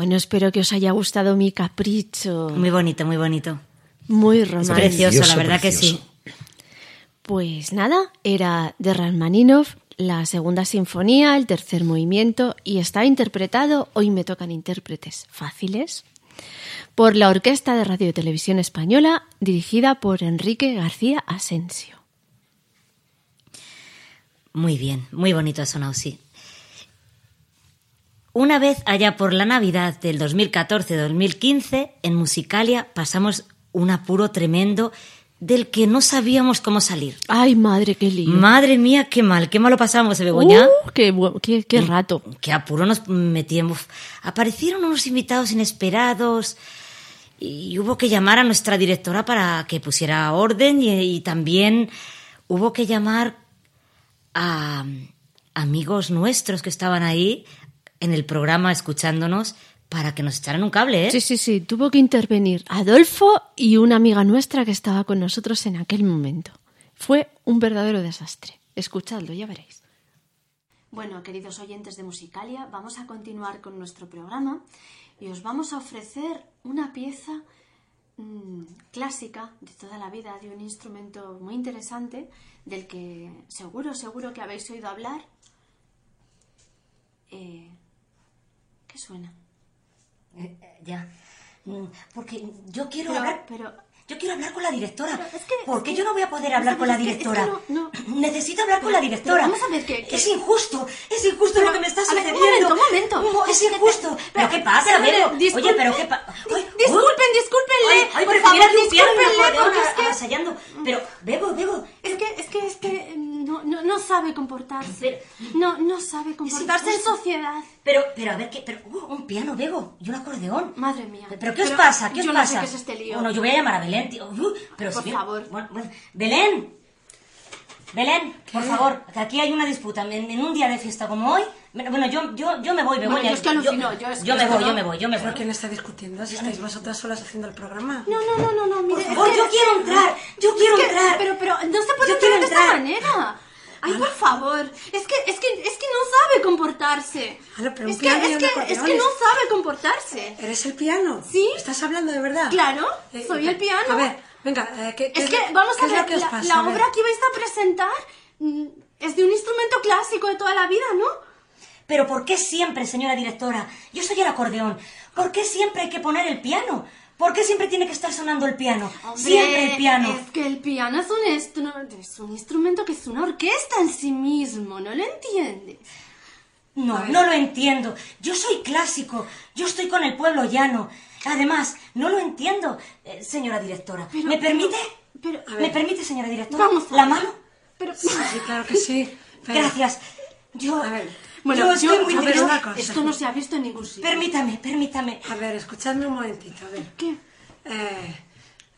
Bueno, espero que os haya gustado mi capricho. Muy bonito, muy bonito. Muy Es romántico. precioso, la verdad que sí. Pues nada, era de Rachmaninoff, la segunda sinfonía, el tercer movimiento, y está interpretado, hoy me tocan intérpretes fáciles, por la Orquesta de Radio y Televisión Española, dirigida por Enrique García Asensio. Muy bien, muy bonito ha sonado, sí. Una vez allá por la Navidad del 2014-2015, en Musicalia pasamos un apuro tremendo del que no sabíamos cómo salir. Ay, madre, qué lío. Madre mía, qué mal, qué malo pasamos, Begoña. Uh, qué, qué- qué rato. Qué apuro nos metíamos. Aparecieron unos invitados inesperados y hubo que llamar a nuestra directora para que pusiera orden y, y también hubo que llamar a amigos nuestros que estaban ahí en el programa escuchándonos para que nos echaran un cable, ¿eh? Sí, sí, sí, tuvo que intervenir Adolfo y una amiga nuestra que estaba con nosotros en aquel momento. Fue un verdadero desastre. Escuchadlo, ya veréis. Bueno, queridos oyentes de Musicalia, vamos a continuar con nuestro programa y os vamos a ofrecer una pieza mm, clásica de toda la vida, de un instrumento muy interesante, del que seguro, seguro que habéis oído hablar. Eh, ¿Qué suena? Eh, ya. Mm, Porque yo quiero Pero- hablar. pero- Yo quiero hablar con la directora. Es que- ¿Por qué es yo no voy a poder hablar con la es que directora? no- no. Necesito hablar con la directora. vamos a ver que- Es injusto. Es injusto Pero, lo que me está ver, un sucediendo. momento, un momento. No, es injusto. pero- ¿Pero qué pasa, disculpe- Oye, pero qué pasa. Disculpen, discúlpenle. Ay, por favor, discúlpenle, porque es que... Pero, Bego, Bego. Es que, es que, es que no, no, no sabe comportarse. No, no sabe comportarse en sociedad. Pero, pero, a ver, ¿qué? Pero, uh, un piano, Bego, y un acordeón. Madre mía. ¿Pero qué os pasa? ¿Qué os yo no pasa? sé qué es este lío. Bueno, yo voy a llamar a Belén, tío. Uh, pero Por si favor. Bueno. Belén. Belén, por favor, que aquí hay una disputa. En, en un día de fiesta como hoy. Bueno, yo, yo, yo me voy, Bueno, Begoña. yo es que alucino, yo es que yo me voy, no- yo me voy, yo me voy. ¿Pero quién está discutiendo? Si estáis vosotras solas haciendo el programa. No, no, no, no, no, mire. Por favor, es que- yo quiero entrar, yo quiero es que- entrar. Pero, pero, no se puede entrar de esta manera. Ay, por favor. Es que, es que, es que no sabe comportarse. Ala, pero un es que, piano es que, es que no sabe comportarse. ¿Eres el piano? ¿Sí? ¿Estás hablando de verdad? Claro, Eh, soy el piano. A ver, venga, eh, ¿qué, qué Es que, vamos qué a lo ver, que os la, pasa? la obra que vais a presentar mm, es de un instrumento clásico de toda la vida, ¿no? Pero ¿por qué siempre, señora directora? Yo soy el acordeón. ¿Por qué siempre hay que poner el piano? ¿Por qué siempre tiene que estar sonando el piano? Hombre, siempre el piano. Es que el piano es un, es un instrumento que es una orquesta en sí mismo, ¿no lo entiendes? No, no lo entiendo. Yo soy clásico. Yo estoy con el pueblo llano. Además, no lo entiendo, eh, señora directora. Pero- ¿Me permite? pero- ¿Me permite, señora directora? Vamos ¿La mano? Pero, Sí, claro que sí. pero- Gracias. Yo, A ver, bueno, yo estoy yo- muy a ver, una cosa. esto no se ha visto en ningún sitio. Permítame, permítame. A ver, escuchadme un momentito, a ver. ¿Qué? Eh,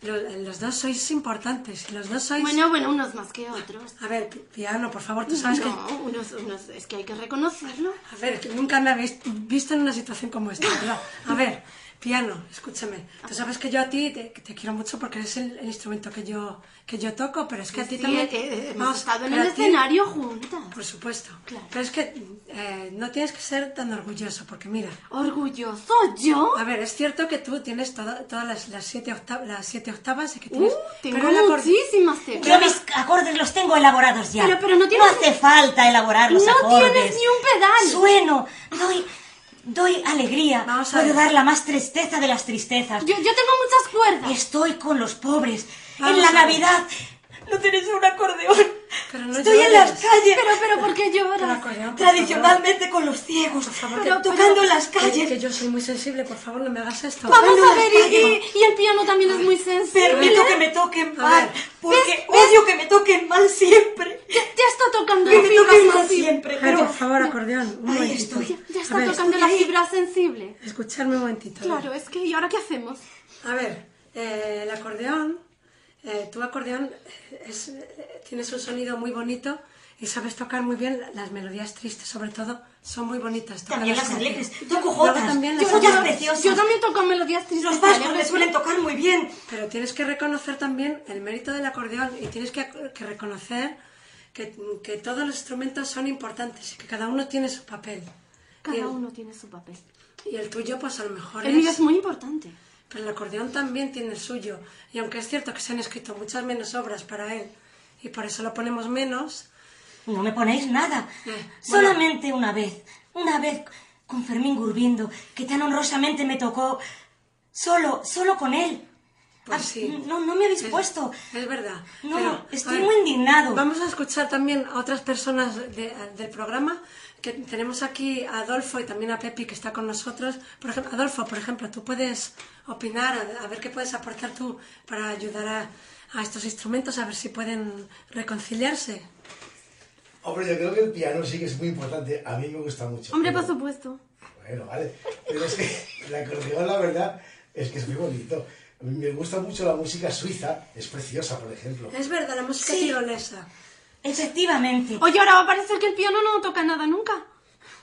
lo- los dos sois importantes los dos sois... Bueno, bueno, unos más que otros. A ver, pi- piano, por favor, tú sabes no, unos, unos, es que hay que reconocerlo. que... A ver, que nunca me habéis visto en una situación como esta, ¿verdad? A ver, piano, escúchame. Tú sabes que yo a ti te, te quiero mucho porque es el, el instrumento que yo, que yo toco, pero es que a ti Sí, también... eh, hemos Vamos, estado en el a ti- escenario juntas. Por supuesto. Claro. Pero es que eh, no tienes que ser tan orgulloso, porque mira... ¿Orgulloso yo? A ver, es cierto que tú tienes toda- todas las, las, siete octa- las siete octavas y que tienes... Uh, tengo pero muchísimas teclas. Yo mis acordes los tengo elaborados ya. Pero- pero no tienes- hace falta elaborar los No acordes. tienes ni un pedal. Sueno, doy, doy alegría. Vamos a Puedo ver. dar la más tristeza de las tristezas. Yo, yo tengo muchas cuerdas. Estoy con los pobres. Vamos en la. Navidad. No tienes un acordeón. Pero no Estoy en llores. las calles. Pero, pero, ¿por qué Pero lloras? acordeón, por Tradicionalmente con los ciegos. favor, Pero- que- tocando en las que- calles. Que yo soy muy sensible, por favor, no me hagas esto. Vamos a ver, y, y- y el piano también es muy sensible. Permito que me toquen A mal. Porque ¿Ves? odio que me toquen mal siempre. Ya, ya está tocando Que la fibra toquen mal sensible. siempre. Ay, Pero por favor, acordeón, un Ahí momentito. estoy. Ya A está ver, tocando la fibra sensible. Escuchadme un momentito. Claro, es que ¿y ahora qué hacemos? A ver, eh, el acordeón, eh, tu acordeón es, tienes un sonido muy bonito y sabes tocar muy bien las melodías tristes, sobre todo, son muy bonitas. También las alegres. Toco jotas. también Yo las jotas preciosas. Yo también toco melodías tristes. Los vascos me suelen tocar muy bien. Pero tienes que reconocer también el mérito del acordeón y tienes que, que reconocer que, que todos los instrumentos son importantes y que cada uno tiene su papel. Cada el- uno tiene su papel. Y el tuyo, pues a lo mejor El mío es muy importante. Pero el acordeón también tiene el suyo. Y aunque es cierto que se han escrito muchas menos obras para él, y por eso lo ponemos menos... No me ponéis nada. Eh, Solamente una vez. Una vez con Fermín Gurbindo, que tan honrosamente me tocó. Solo, solo con él. Pues Ah, sí. No, no me habéis Es- puesto. Es verdad. No, Pero, estoy ver, muy indignado. Vamos a escuchar también a otras personas de- del programa. Que tenemos aquí a Adolfo y también a Pepi que está con nosotros. Por ejemplo, Adolfo, por ejemplo, tú puedes opinar, a, ver qué puedes aportar tú para ayudar a, a estos instrumentos, a ver si pueden reconciliarse. Hombre, yo creo que el piano sí que es muy importante. A mí me gusta mucho. Hombre, pero- por supuesto. Bueno, vale. Pero es que el acordeón, la verdad, es que es muy bonito. Me gusta mucho la música suiza. Es preciosa, por ejemplo. Es verdad, la música Sí. tirolesa. Efectivamente. Oye, ahora va a parecer que el piano no toca nada nunca.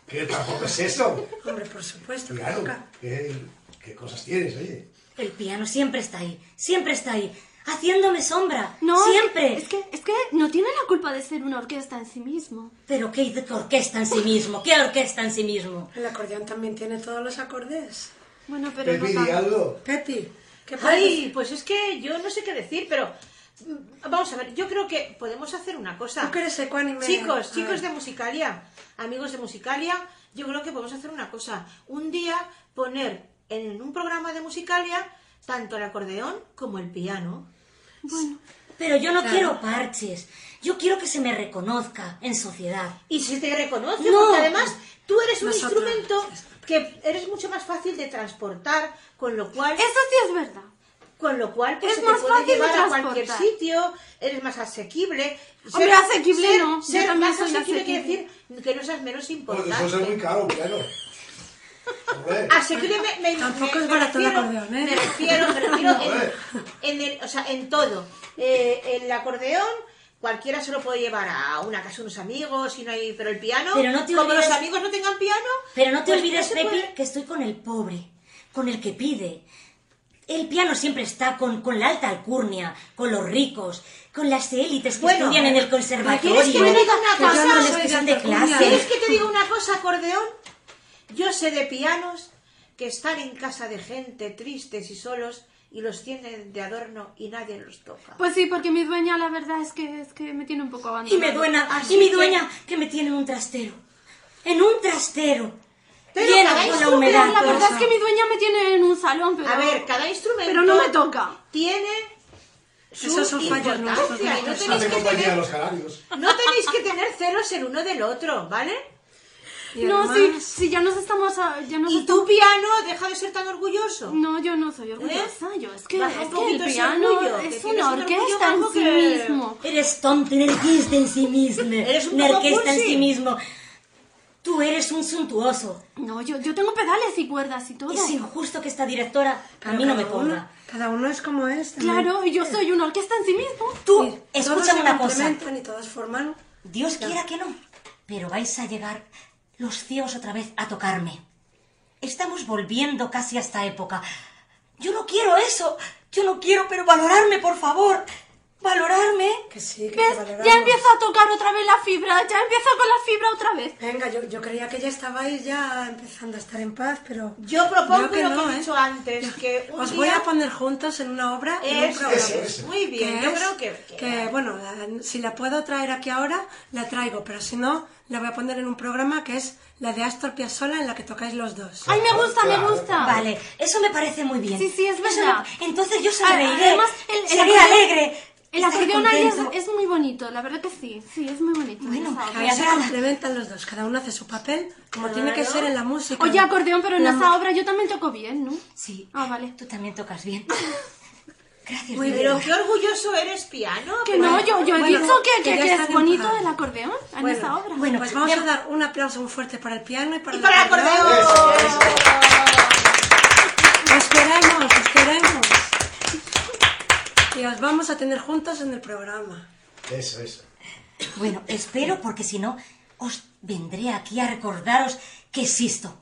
Que tampoco es eso. Hombre, por supuesto. que Piano. toca. ¿Qué, qué cosas tienes, oye? El piano siempre está ahí. Siempre está ahí. Haciéndome sombra. No, Siempre. Es que, es que no tiene la culpa de ser una orquesta en sí mismo. Pero qué orquesta en sí mismo. ¿Qué orquesta en sí mismo? El acordeón también tiene todos los acordes. Bueno, pero Pepi, no tanto. algo. Pepi, ¿qué Ay, pues es que yo no sé qué decir, pero vamos a ver, yo creo que podemos hacer una cosa. Tú eres ecuánime. Chicos, chicos de Musicalia, amigos de Musicalia, yo creo que podemos hacer una cosa. Un día poner en un programa de Musicalia tanto el acordeón como el piano. Pero yo no Claro. quiero parches. Yo quiero que se me reconozca en sociedad. Y si te reconoce, No. porque además tú eres un Nosotros. instrumento que eres mucho más fácil de transportar, con lo cual... Eso sí es verdad. Con lo cual, pues Es se te más puede fácil de llevar a cualquier sitio, eres más asequible. Hombre, asequible ser- no, yo Ser también soy asequible quiere decir que no seas menos importante. eso es muy caro. Hombre. Asequible me, me- Tampoco me- es me barato el acordeón, ¿eh? Me refiero, me refiero en, en el- o sea, en todo. Eh, el acordeón, cualquiera se lo puede llevar a una casa de unos amigos, y no hay, pero el piano, Pero no te como olvides- los amigos no tengan piano, Pero no te pues olvides, Pepi, puede. que estoy con el pobre, con el que pide. El piano siempre está con, con la alta alcurnia, con los ricos, con las élites que Bueno, estudian en el ¿quieres conservatorio, que me diga una que son cosa? Soy que de clase. ¿Quieres que te diga una cosa, acordeón? Yo sé de pianos que están en casa de gente tristes y solos y los tienen de adorno y nadie los toca. Pues sí, porque mi dueña la verdad es que, es que me tiene un poco abandonado. Y me duena, Así y mi que- dueña que me tiene en un trastero. En un trastero. Pero lleno cada con la humedad. La verdad es que mi dueña me tiene en un salón, pero... A ver, cada instrumento Pero no me toca. tiene su Esos son fallos nuestros, importancia y no tenéis, que tener, los no tenéis que tener celos el uno del otro, ¿vale? Y No, además- sí, ya nos estamos... a- Ya nos Y estamos- tu piano deja de ser tan orgulloso. No, yo no soy orgullosa, yo es que, Baja es un que el piano orgullo, es una un orquesta en sí que- mismo. Eres tonto, un orquesta en sí mismo. Eres un una poco orquesta en sí mismo. Tú eres un suntuoso. No, yo, yo tengo pedales y cuerdas y todo. Es injusto que esta directora a Pero mí no me cada uno- ponga. Cada uno es como es. también. Claro, y yo soy una orquesta en sí mismo. Tú, Todos escúchame una cosa. y todos forman. Dios quiera que no, pero vais a llegar los ciegos otra vez a tocarme. Estamos volviendo casi a esta época. Yo no quiero eso. Yo no quiero, pero valorarme, por favor. Valorarme. Que sí, que ¿Ves? te. Ya empiezo a tocar otra vez la fibra, ya empiezo con la fibra otra vez. Venga, yo, yo creía que ya estabais ya empezando a estar en paz, pero... Yo propongo Veo lo que no, he ¿eh? dicho antes, que un Os día... voy a poner juntos en una obra, en un Eso, programa. eso, eso. Muy bien, que yo es- creo que... que- que, bueno, la- si la puedo traer aquí ahora, la traigo, pero si no, la voy a poner en un programa que es la de Astor Piazzolla, en la que tocáis los dos. Ay, me gusta, me Claro. gusta. Vale, eso me parece muy bien. Sí, sí, es verdad. me- Entonces yo sonreiré. Además, el, el seré alegre. El acordeón ahí es, muy bonito, la verdad que sí. Sí, es muy bonito. Bueno, obra. ahí se complementan los dos, cada uno hace su papel, como tiene que ser en la música. Oye, acordeón, pero en La esa mu- obra yo también toco bien, ¿no? Sí. Ah, vale. Tú también tocas bien. Gracias, Muy pero qué orgulloso eres, piano. Que no, yo, yo he Bueno, dicho que, que que, ya que están es bonito el acordeón en Bueno, esa obra. Bueno, Pues vamos a dar un aplauso muy fuerte para el piano y para Y el para el acordeón queremos, os queremos. Y os vamos a tener juntos en el programa. Eso, eso. Bueno, espero porque si no, os vendré aquí a recordaros que existo.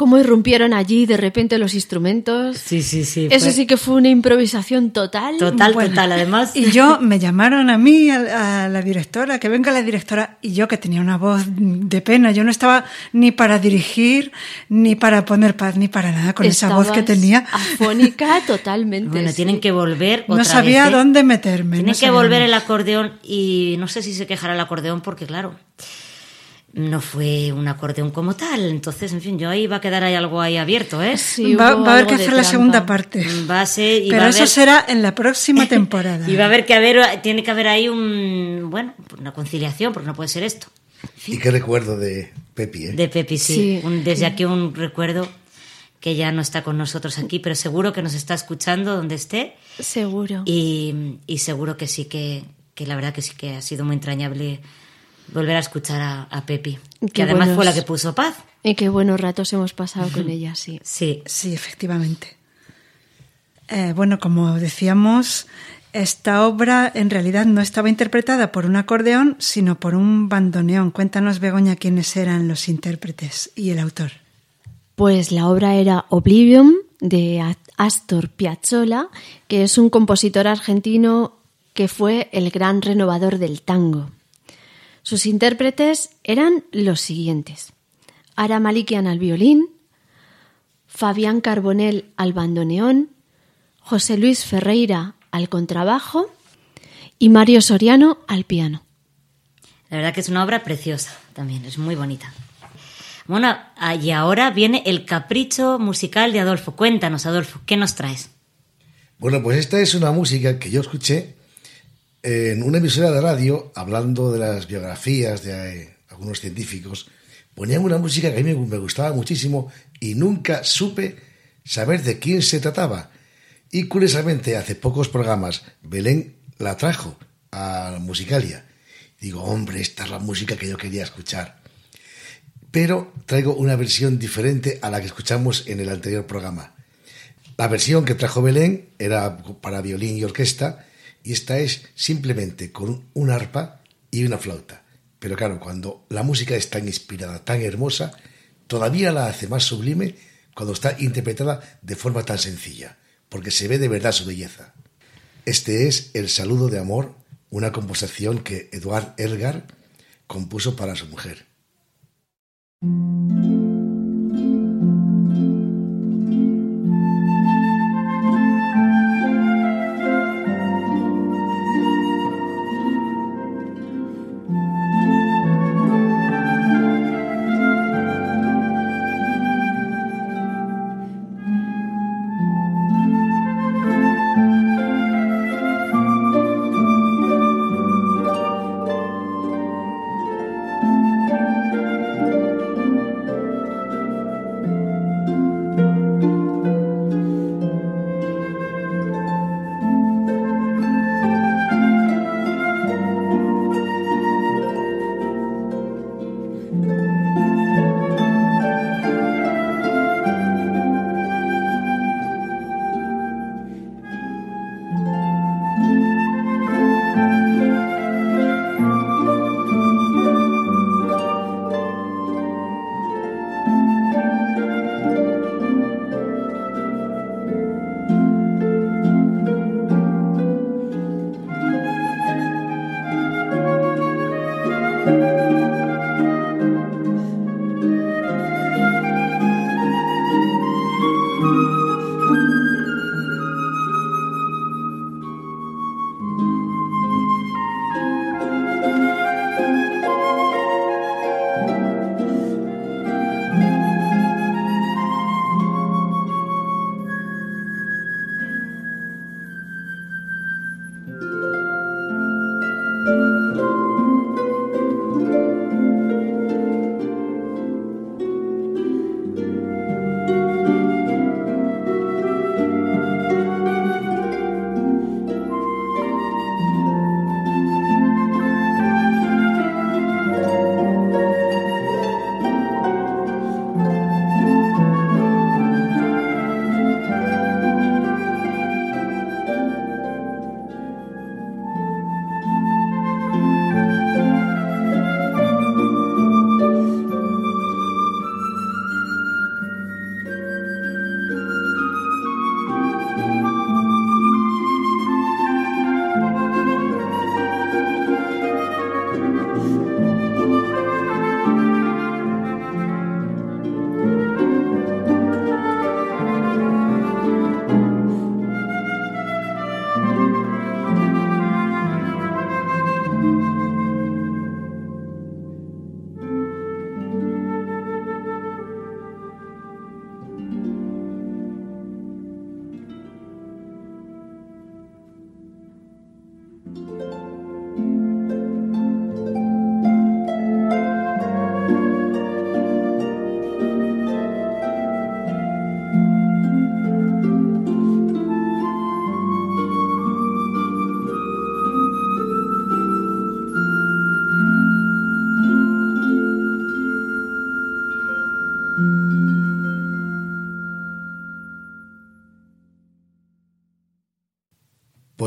Cómo irrumpieron allí de repente los instrumentos. Sí, sí, sí. Eso fue- sí que fue una improvisación total. Total, Bueno, total. Además, Y yo me llamaron a mí, a, a la directora, que venga la directora, y yo que tenía una voz de pena, yo no estaba ni para dirigir, ni para poner paz, ni para nada, con esa voz que tenía. Afónica totalmente. bueno, sí. tienen que volver No sabía vez, ¿eh? dónde meterme. Tiene no que volver el acordeón y no sé si se quejará el acordeón porque, claro, no fue un acordeón como tal. Entonces, en fin, yo ahí va a quedar ahí algo ahí abierto, ¿eh? Sí, Va, a haber que hacer la segunda parte. Va a ser... y Pero va a eso haber- será en la próxima temporada. Y va a haber que haber, tiene que haber ahí un, bueno, una conciliación, porque no puede ser esto. Y qué recuerdo de Pepi, ¿eh? De Pepi, sí. Sí. Un- desde aquí un recuerdo que ya no está con nosotros aquí, pero seguro que nos está escuchando donde esté. Seguro. Y, y seguro que sí que, que la verdad que sí que ha sido muy entrañable volver a escuchar a, a Pepi. Qué que además buenos- fue la que puso paz. Y qué buenos ratos hemos pasado con ella, sí. Sí. Sí, efectivamente. Eh, bueno, como decíamos, esta obra en realidad no estaba interpretada por un acordeón, sino por un bandoneón. Cuéntanos, Begoña, quiénes eran los intérpretes y el autor. Pues la obra era Oblivion de Astor Piazzolla, que es un compositor argentino que fue el gran renovador del tango. Sus intérpretes eran los siguientes: Ara Malikian al violín, Fabián Carbonell al bandoneón, José Luis Ferreira al contrabajo y Mario Soriano al piano. La verdad que es una obra preciosa también, es muy bonita. Bueno, y ahora viene el capricho musical de Adolfo. Cuéntanos, Adolfo, ¿qué nos traes? Bueno, pues esta es una música que yo escuché en una emisora de radio hablando de las biografías de eh, algunos científicos. Ponían una música que a mí me, gustaba muchísimo y nunca supe saber de quién se trataba. Y curiosamente, hace pocos programas, Belén la trajo a Musicalia. Digo, hombre, esta es la música que yo quería escuchar. Pero traigo una versión diferente a la que escuchamos en el anterior programa. La versión que trajo Belén era para violín y orquesta y esta es simplemente con un arpa y una flauta. Pero claro, cuando la música es tan inspirada, tan hermosa, todavía la hace más sublime cuando está interpretada de forma tan sencilla, porque se ve de verdad su belleza. Este es El saludo de amor, una composición que Eduard Elgar compuso para su mujer.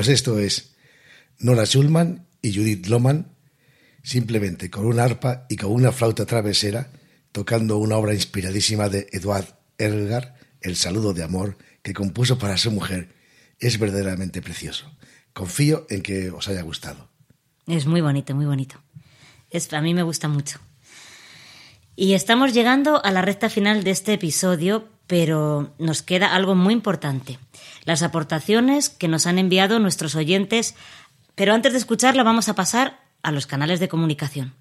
Pues esto es Nora Schulman y Judith Loman, simplemente con una arpa y con una flauta travesera, tocando una obra inspiradísima de Edward Elgar, El saludo de amor, que compuso para su mujer. Es verdaderamente precioso. Confío en que os haya gustado. Es muy bonito, muy bonito. Es, a mí me gusta mucho. Y estamos llegando a la recta final de este episodio, pero nos queda algo muy importante. Las aportaciones que nos han enviado nuestros oyentes, pero antes de escucharla vamos a pasar a los canales de comunicación.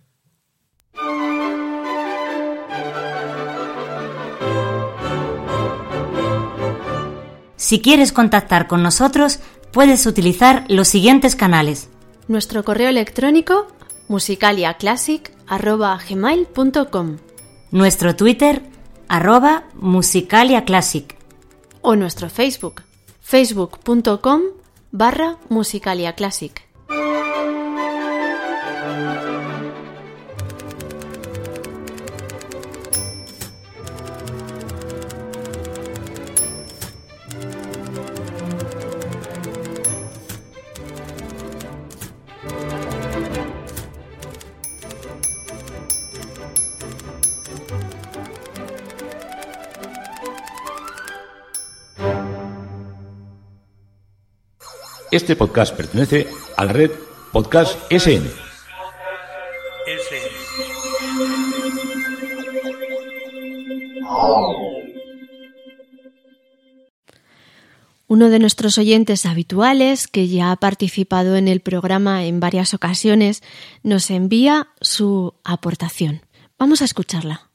Si quieres contactar con nosotros, puedes utilizar los siguientes canales. Nuestro correo electrónico musicaliaclassic.gmail.com Nuestro Twitter, arroba musicaliaclassic. O nuestro Facebook, facebook.com barra musicaliaclassic. Este podcast pertenece a la red Podcast SN. Uno de nuestros oyentes habituales, que ya ha participado en el programa en varias ocasiones, nos envía su aportación. Vamos a escucharla.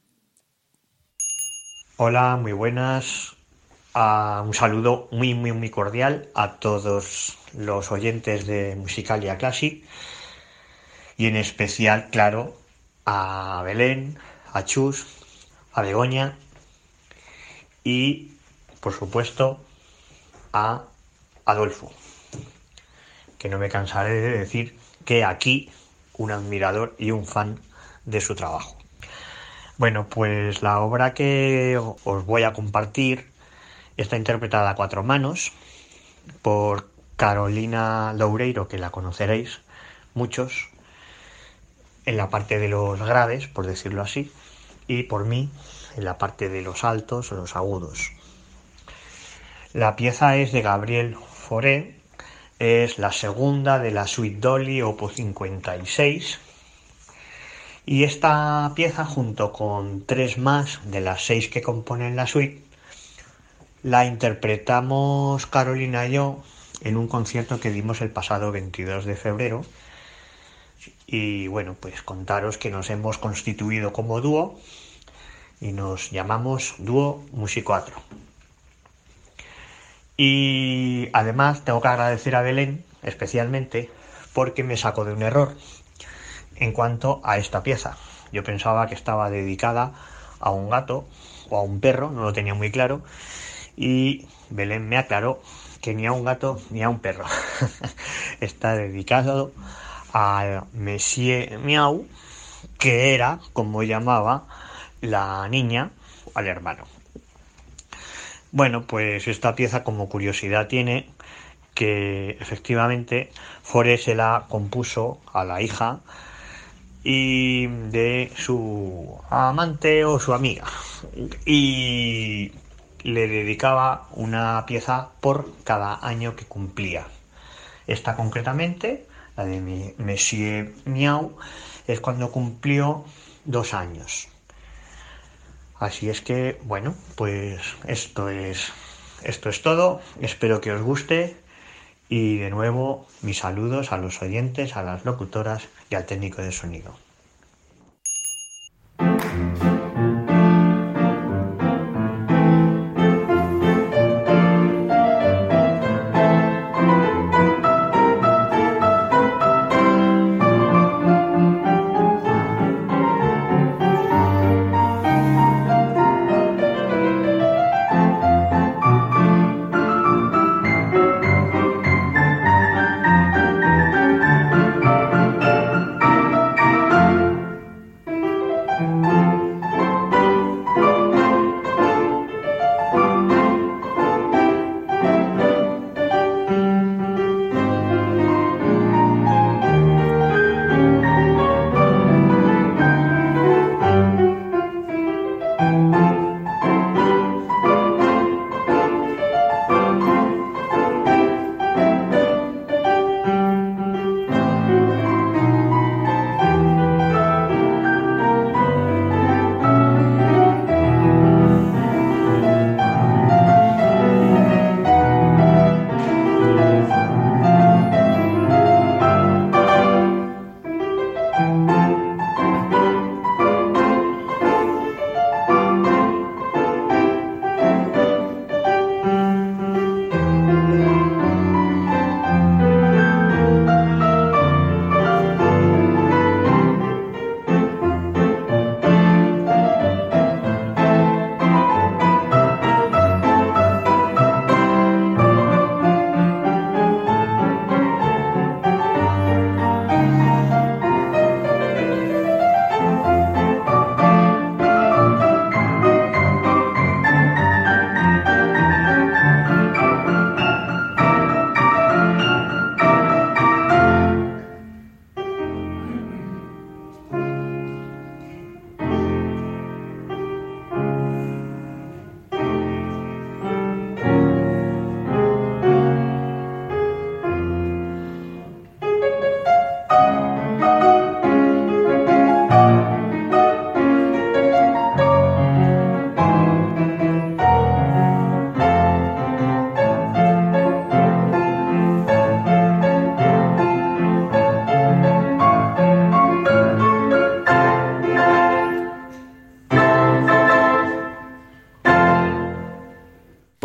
Hola, muy buenas. Ah, un saludo muy, muy, muy cordial a todos los oyentes de Musicalia Classic y en especial, claro, a Belén, a Chus, a Begoña y, por supuesto, a Adolfo, que no me cansaré de decir que aquí un admirador y un fan de su trabajo. Bueno, pues la obra que os voy a compartir está interpretada a cuatro manos por Carolina Loureiro, que la conoceréis muchos, en la parte de los graves, por decirlo así, y por mí en la parte de los altos o los agudos. La pieza es de Gabriel Fauré, es la segunda de la suite Dolly Opus 56 y esta pieza junto con tres más de las seis que componen la suite la interpretamos Carolina y yo en un concierto que dimos el pasado 22 de febrero y bueno pues contaros que nos hemos constituido como dúo y nos llamamos Dúo Musicoatro. Y además tengo que agradecer a Belén especialmente porque me sacó de un error en cuanto a esta pieza. Yo pensaba que estaba dedicada a un gato o a un perro, no lo tenía muy claro, y Belén me aclaró que ni a un gato ni a un perro. Está dedicado a Monsieur Miau, que era como llamaba la niña al hermano. Bueno, pues esta pieza como curiosidad tiene que efectivamente Foré se la compuso a la hija y de su amante o su amiga y le dedicaba una pieza por cada año que cumplía. Esta concretamente, la de Monsieur Miau, es cuando cumplió dos años. Así es que, bueno, pues esto es, esto es todo. Espero que os guste. Y de nuevo, mis saludos a los oyentes, a las locutoras y al técnico de sonido.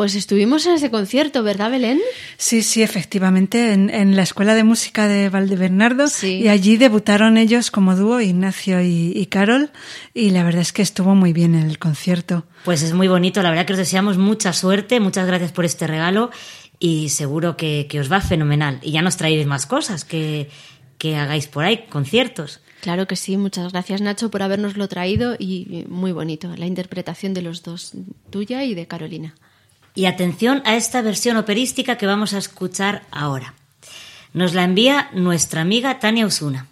Pues estuvimos en ese concierto, ¿verdad, Belén? Sí, sí, efectivamente, en, en la Escuela de Música de Valdebernardo. Y allí debutaron ellos como dúo, Ignacio y, y Carol, y la verdad es que estuvo muy bien el concierto. Pues es muy bonito, la verdad que os deseamos mucha suerte, muchas gracias por este regalo y seguro que, que os va fenomenal. Y ya nos traéis más cosas que, que hagáis por ahí, conciertos. Claro que sí, muchas gracias Nacho por habernoslo traído y muy bonito, la interpretación de los dos, tuya y de Carolina. Y atención a esta versión operística que vamos a escuchar ahora. Nos la envía nuestra amiga Tania Osuna.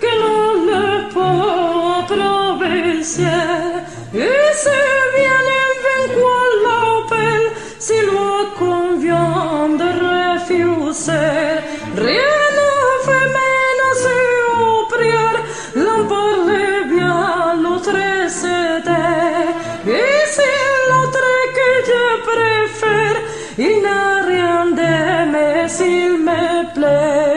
que non ne peut traverser et c'est bien éventuel l'appel si de refuser rien ne fait menacer ou prière l'un parle bien l'autre cédait et c'est l'autre que je préfère il n'a rien d'aimé s'il me plaît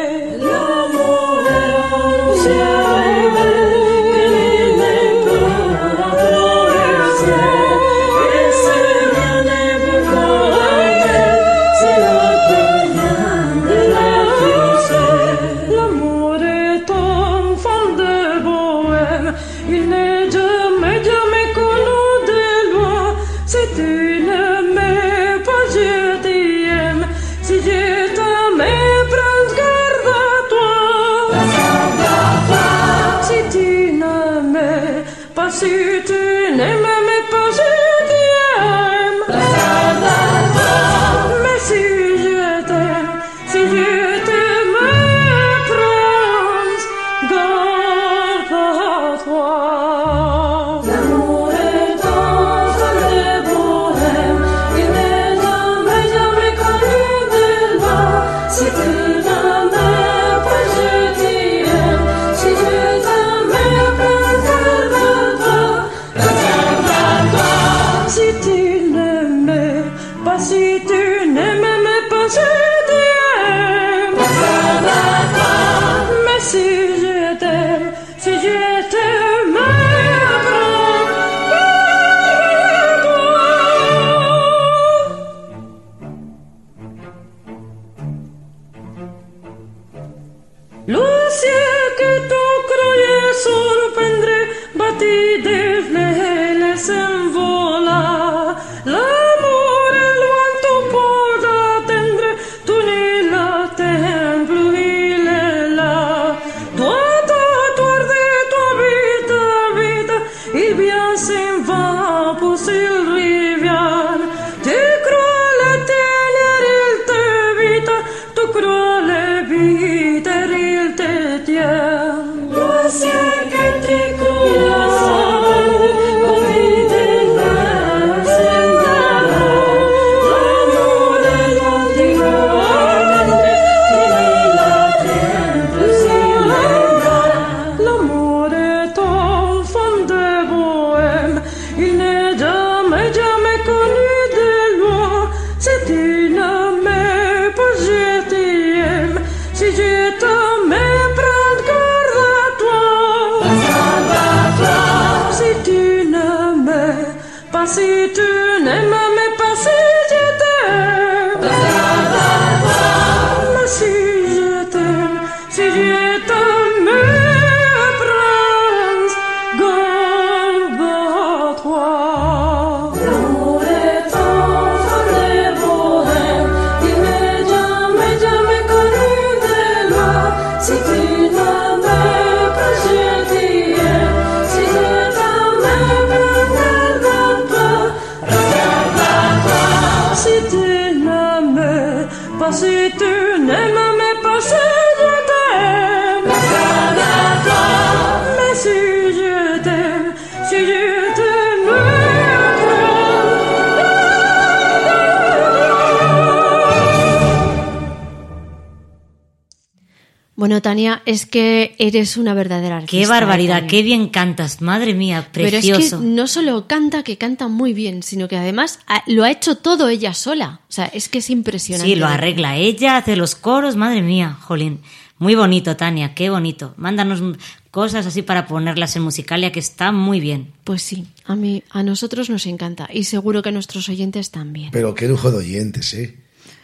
es que eres una verdadera artista. Qué ¿eh, barbaridad, qué bien cantas, madre mía, Pero precioso. es que no solo canta, que canta muy bien, sino que además ha- lo ha hecho todo ella sola. O sea, es que es impresionante. Sí, lo arregla ella, hace los coros, madre mía, jolín. Muy bonito, Tania, qué bonito. Mándanos cosas así para ponerlas en Musicalia, que está muy bien. Pues sí, a mí, a nosotros nos encanta y seguro que a nuestros oyentes también. Pero qué lujo de oyentes, ¿eh?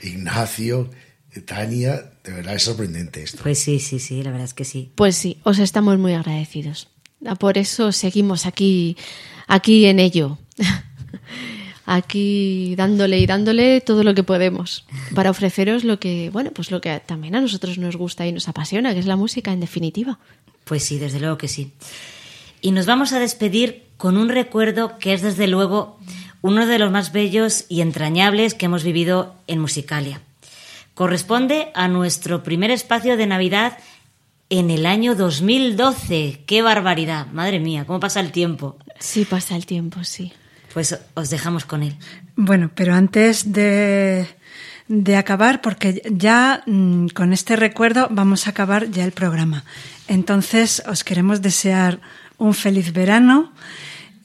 Ignacio, Tania, de verdad es sorprendente esto. Pues sí, sí, sí, la verdad es que sí. Pues sí, os estamos muy agradecidos. Ah, Por eso seguimos aquí, aquí en ello. Aquí dándole y dándole todo lo que podemos para ofreceros lo que, bueno, pues lo que también a nosotros nos gusta y nos apasiona, que es la música en definitiva. Pues sí, desde luego que sí. Y nos vamos a despedir con un recuerdo que es desde luego uno de los más bellos y entrañables que hemos vivido en Musicalia. Corresponde a nuestro primer espacio de Navidad en el año 2012. ¡Qué barbaridad! Madre mía, cómo pasa el tiempo. Sí, pasa el tiempo, sí. Pues os dejamos con él. Bueno, pero antes de, de acabar, porque ya mm, con este recuerdo vamos a acabar ya el programa. Entonces os queremos desear un feliz verano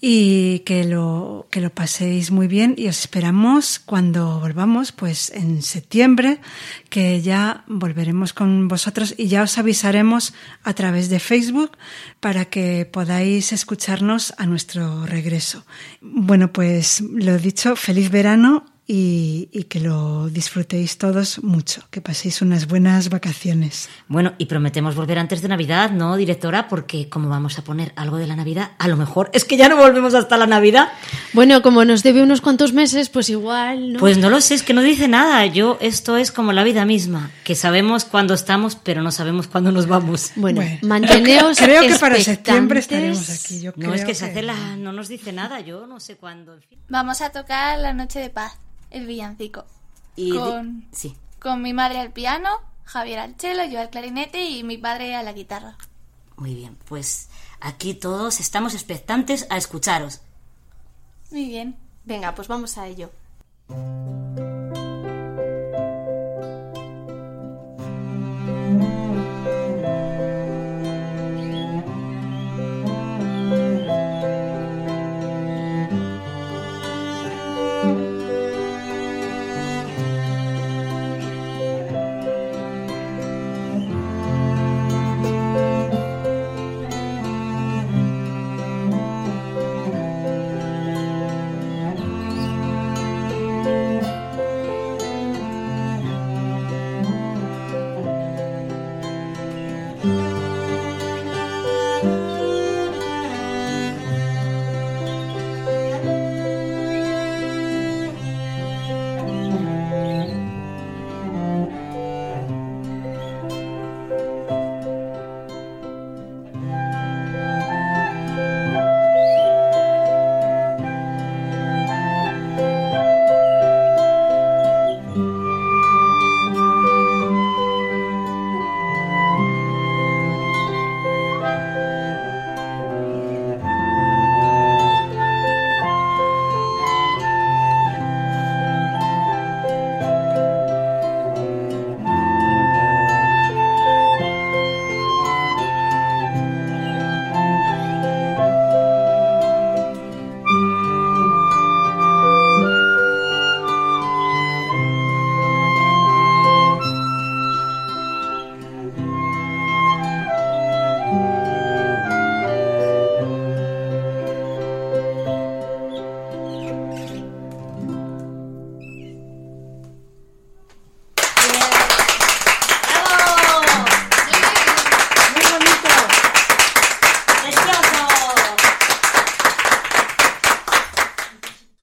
y que lo, que lo paséis muy bien y os esperamos cuando volvamos, pues en septiembre, que ya volveremos con vosotros y ya os avisaremos a través de Facebook para que podáis escucharnos a nuestro regreso. Bueno, pues lo dicho, feliz verano y, y que lo disfrutéis todos mucho, que paséis unas buenas vacaciones. Bueno, y prometemos volver antes de Navidad, ¿no, directora? Porque como vamos a poner algo de la Navidad, a lo mejor es que ya no volvemos hasta la Navidad. Bueno, como nos debe unos cuantos meses, pues igual, ¿no? Pues no lo sé, es que no dice nada. Yo, esto es como la vida misma, que sabemos cuándo estamos, pero no sabemos cuándo nos vamos. Bueno, manteneos Creo que para septiembre estaremos aquí. Yo No, es creo que se hace la... no nos dice nada, yo no sé cuándo. Vamos a tocar La Noche de Paz, el villancico. Y de- con, Sí. con mi madre al piano, Javier al cello, yo al clarinete y mi padre a la guitarra. Muy bien, pues aquí todos estamos expectantes a escucharos. Muy bien. Venga, pues vamos a ello.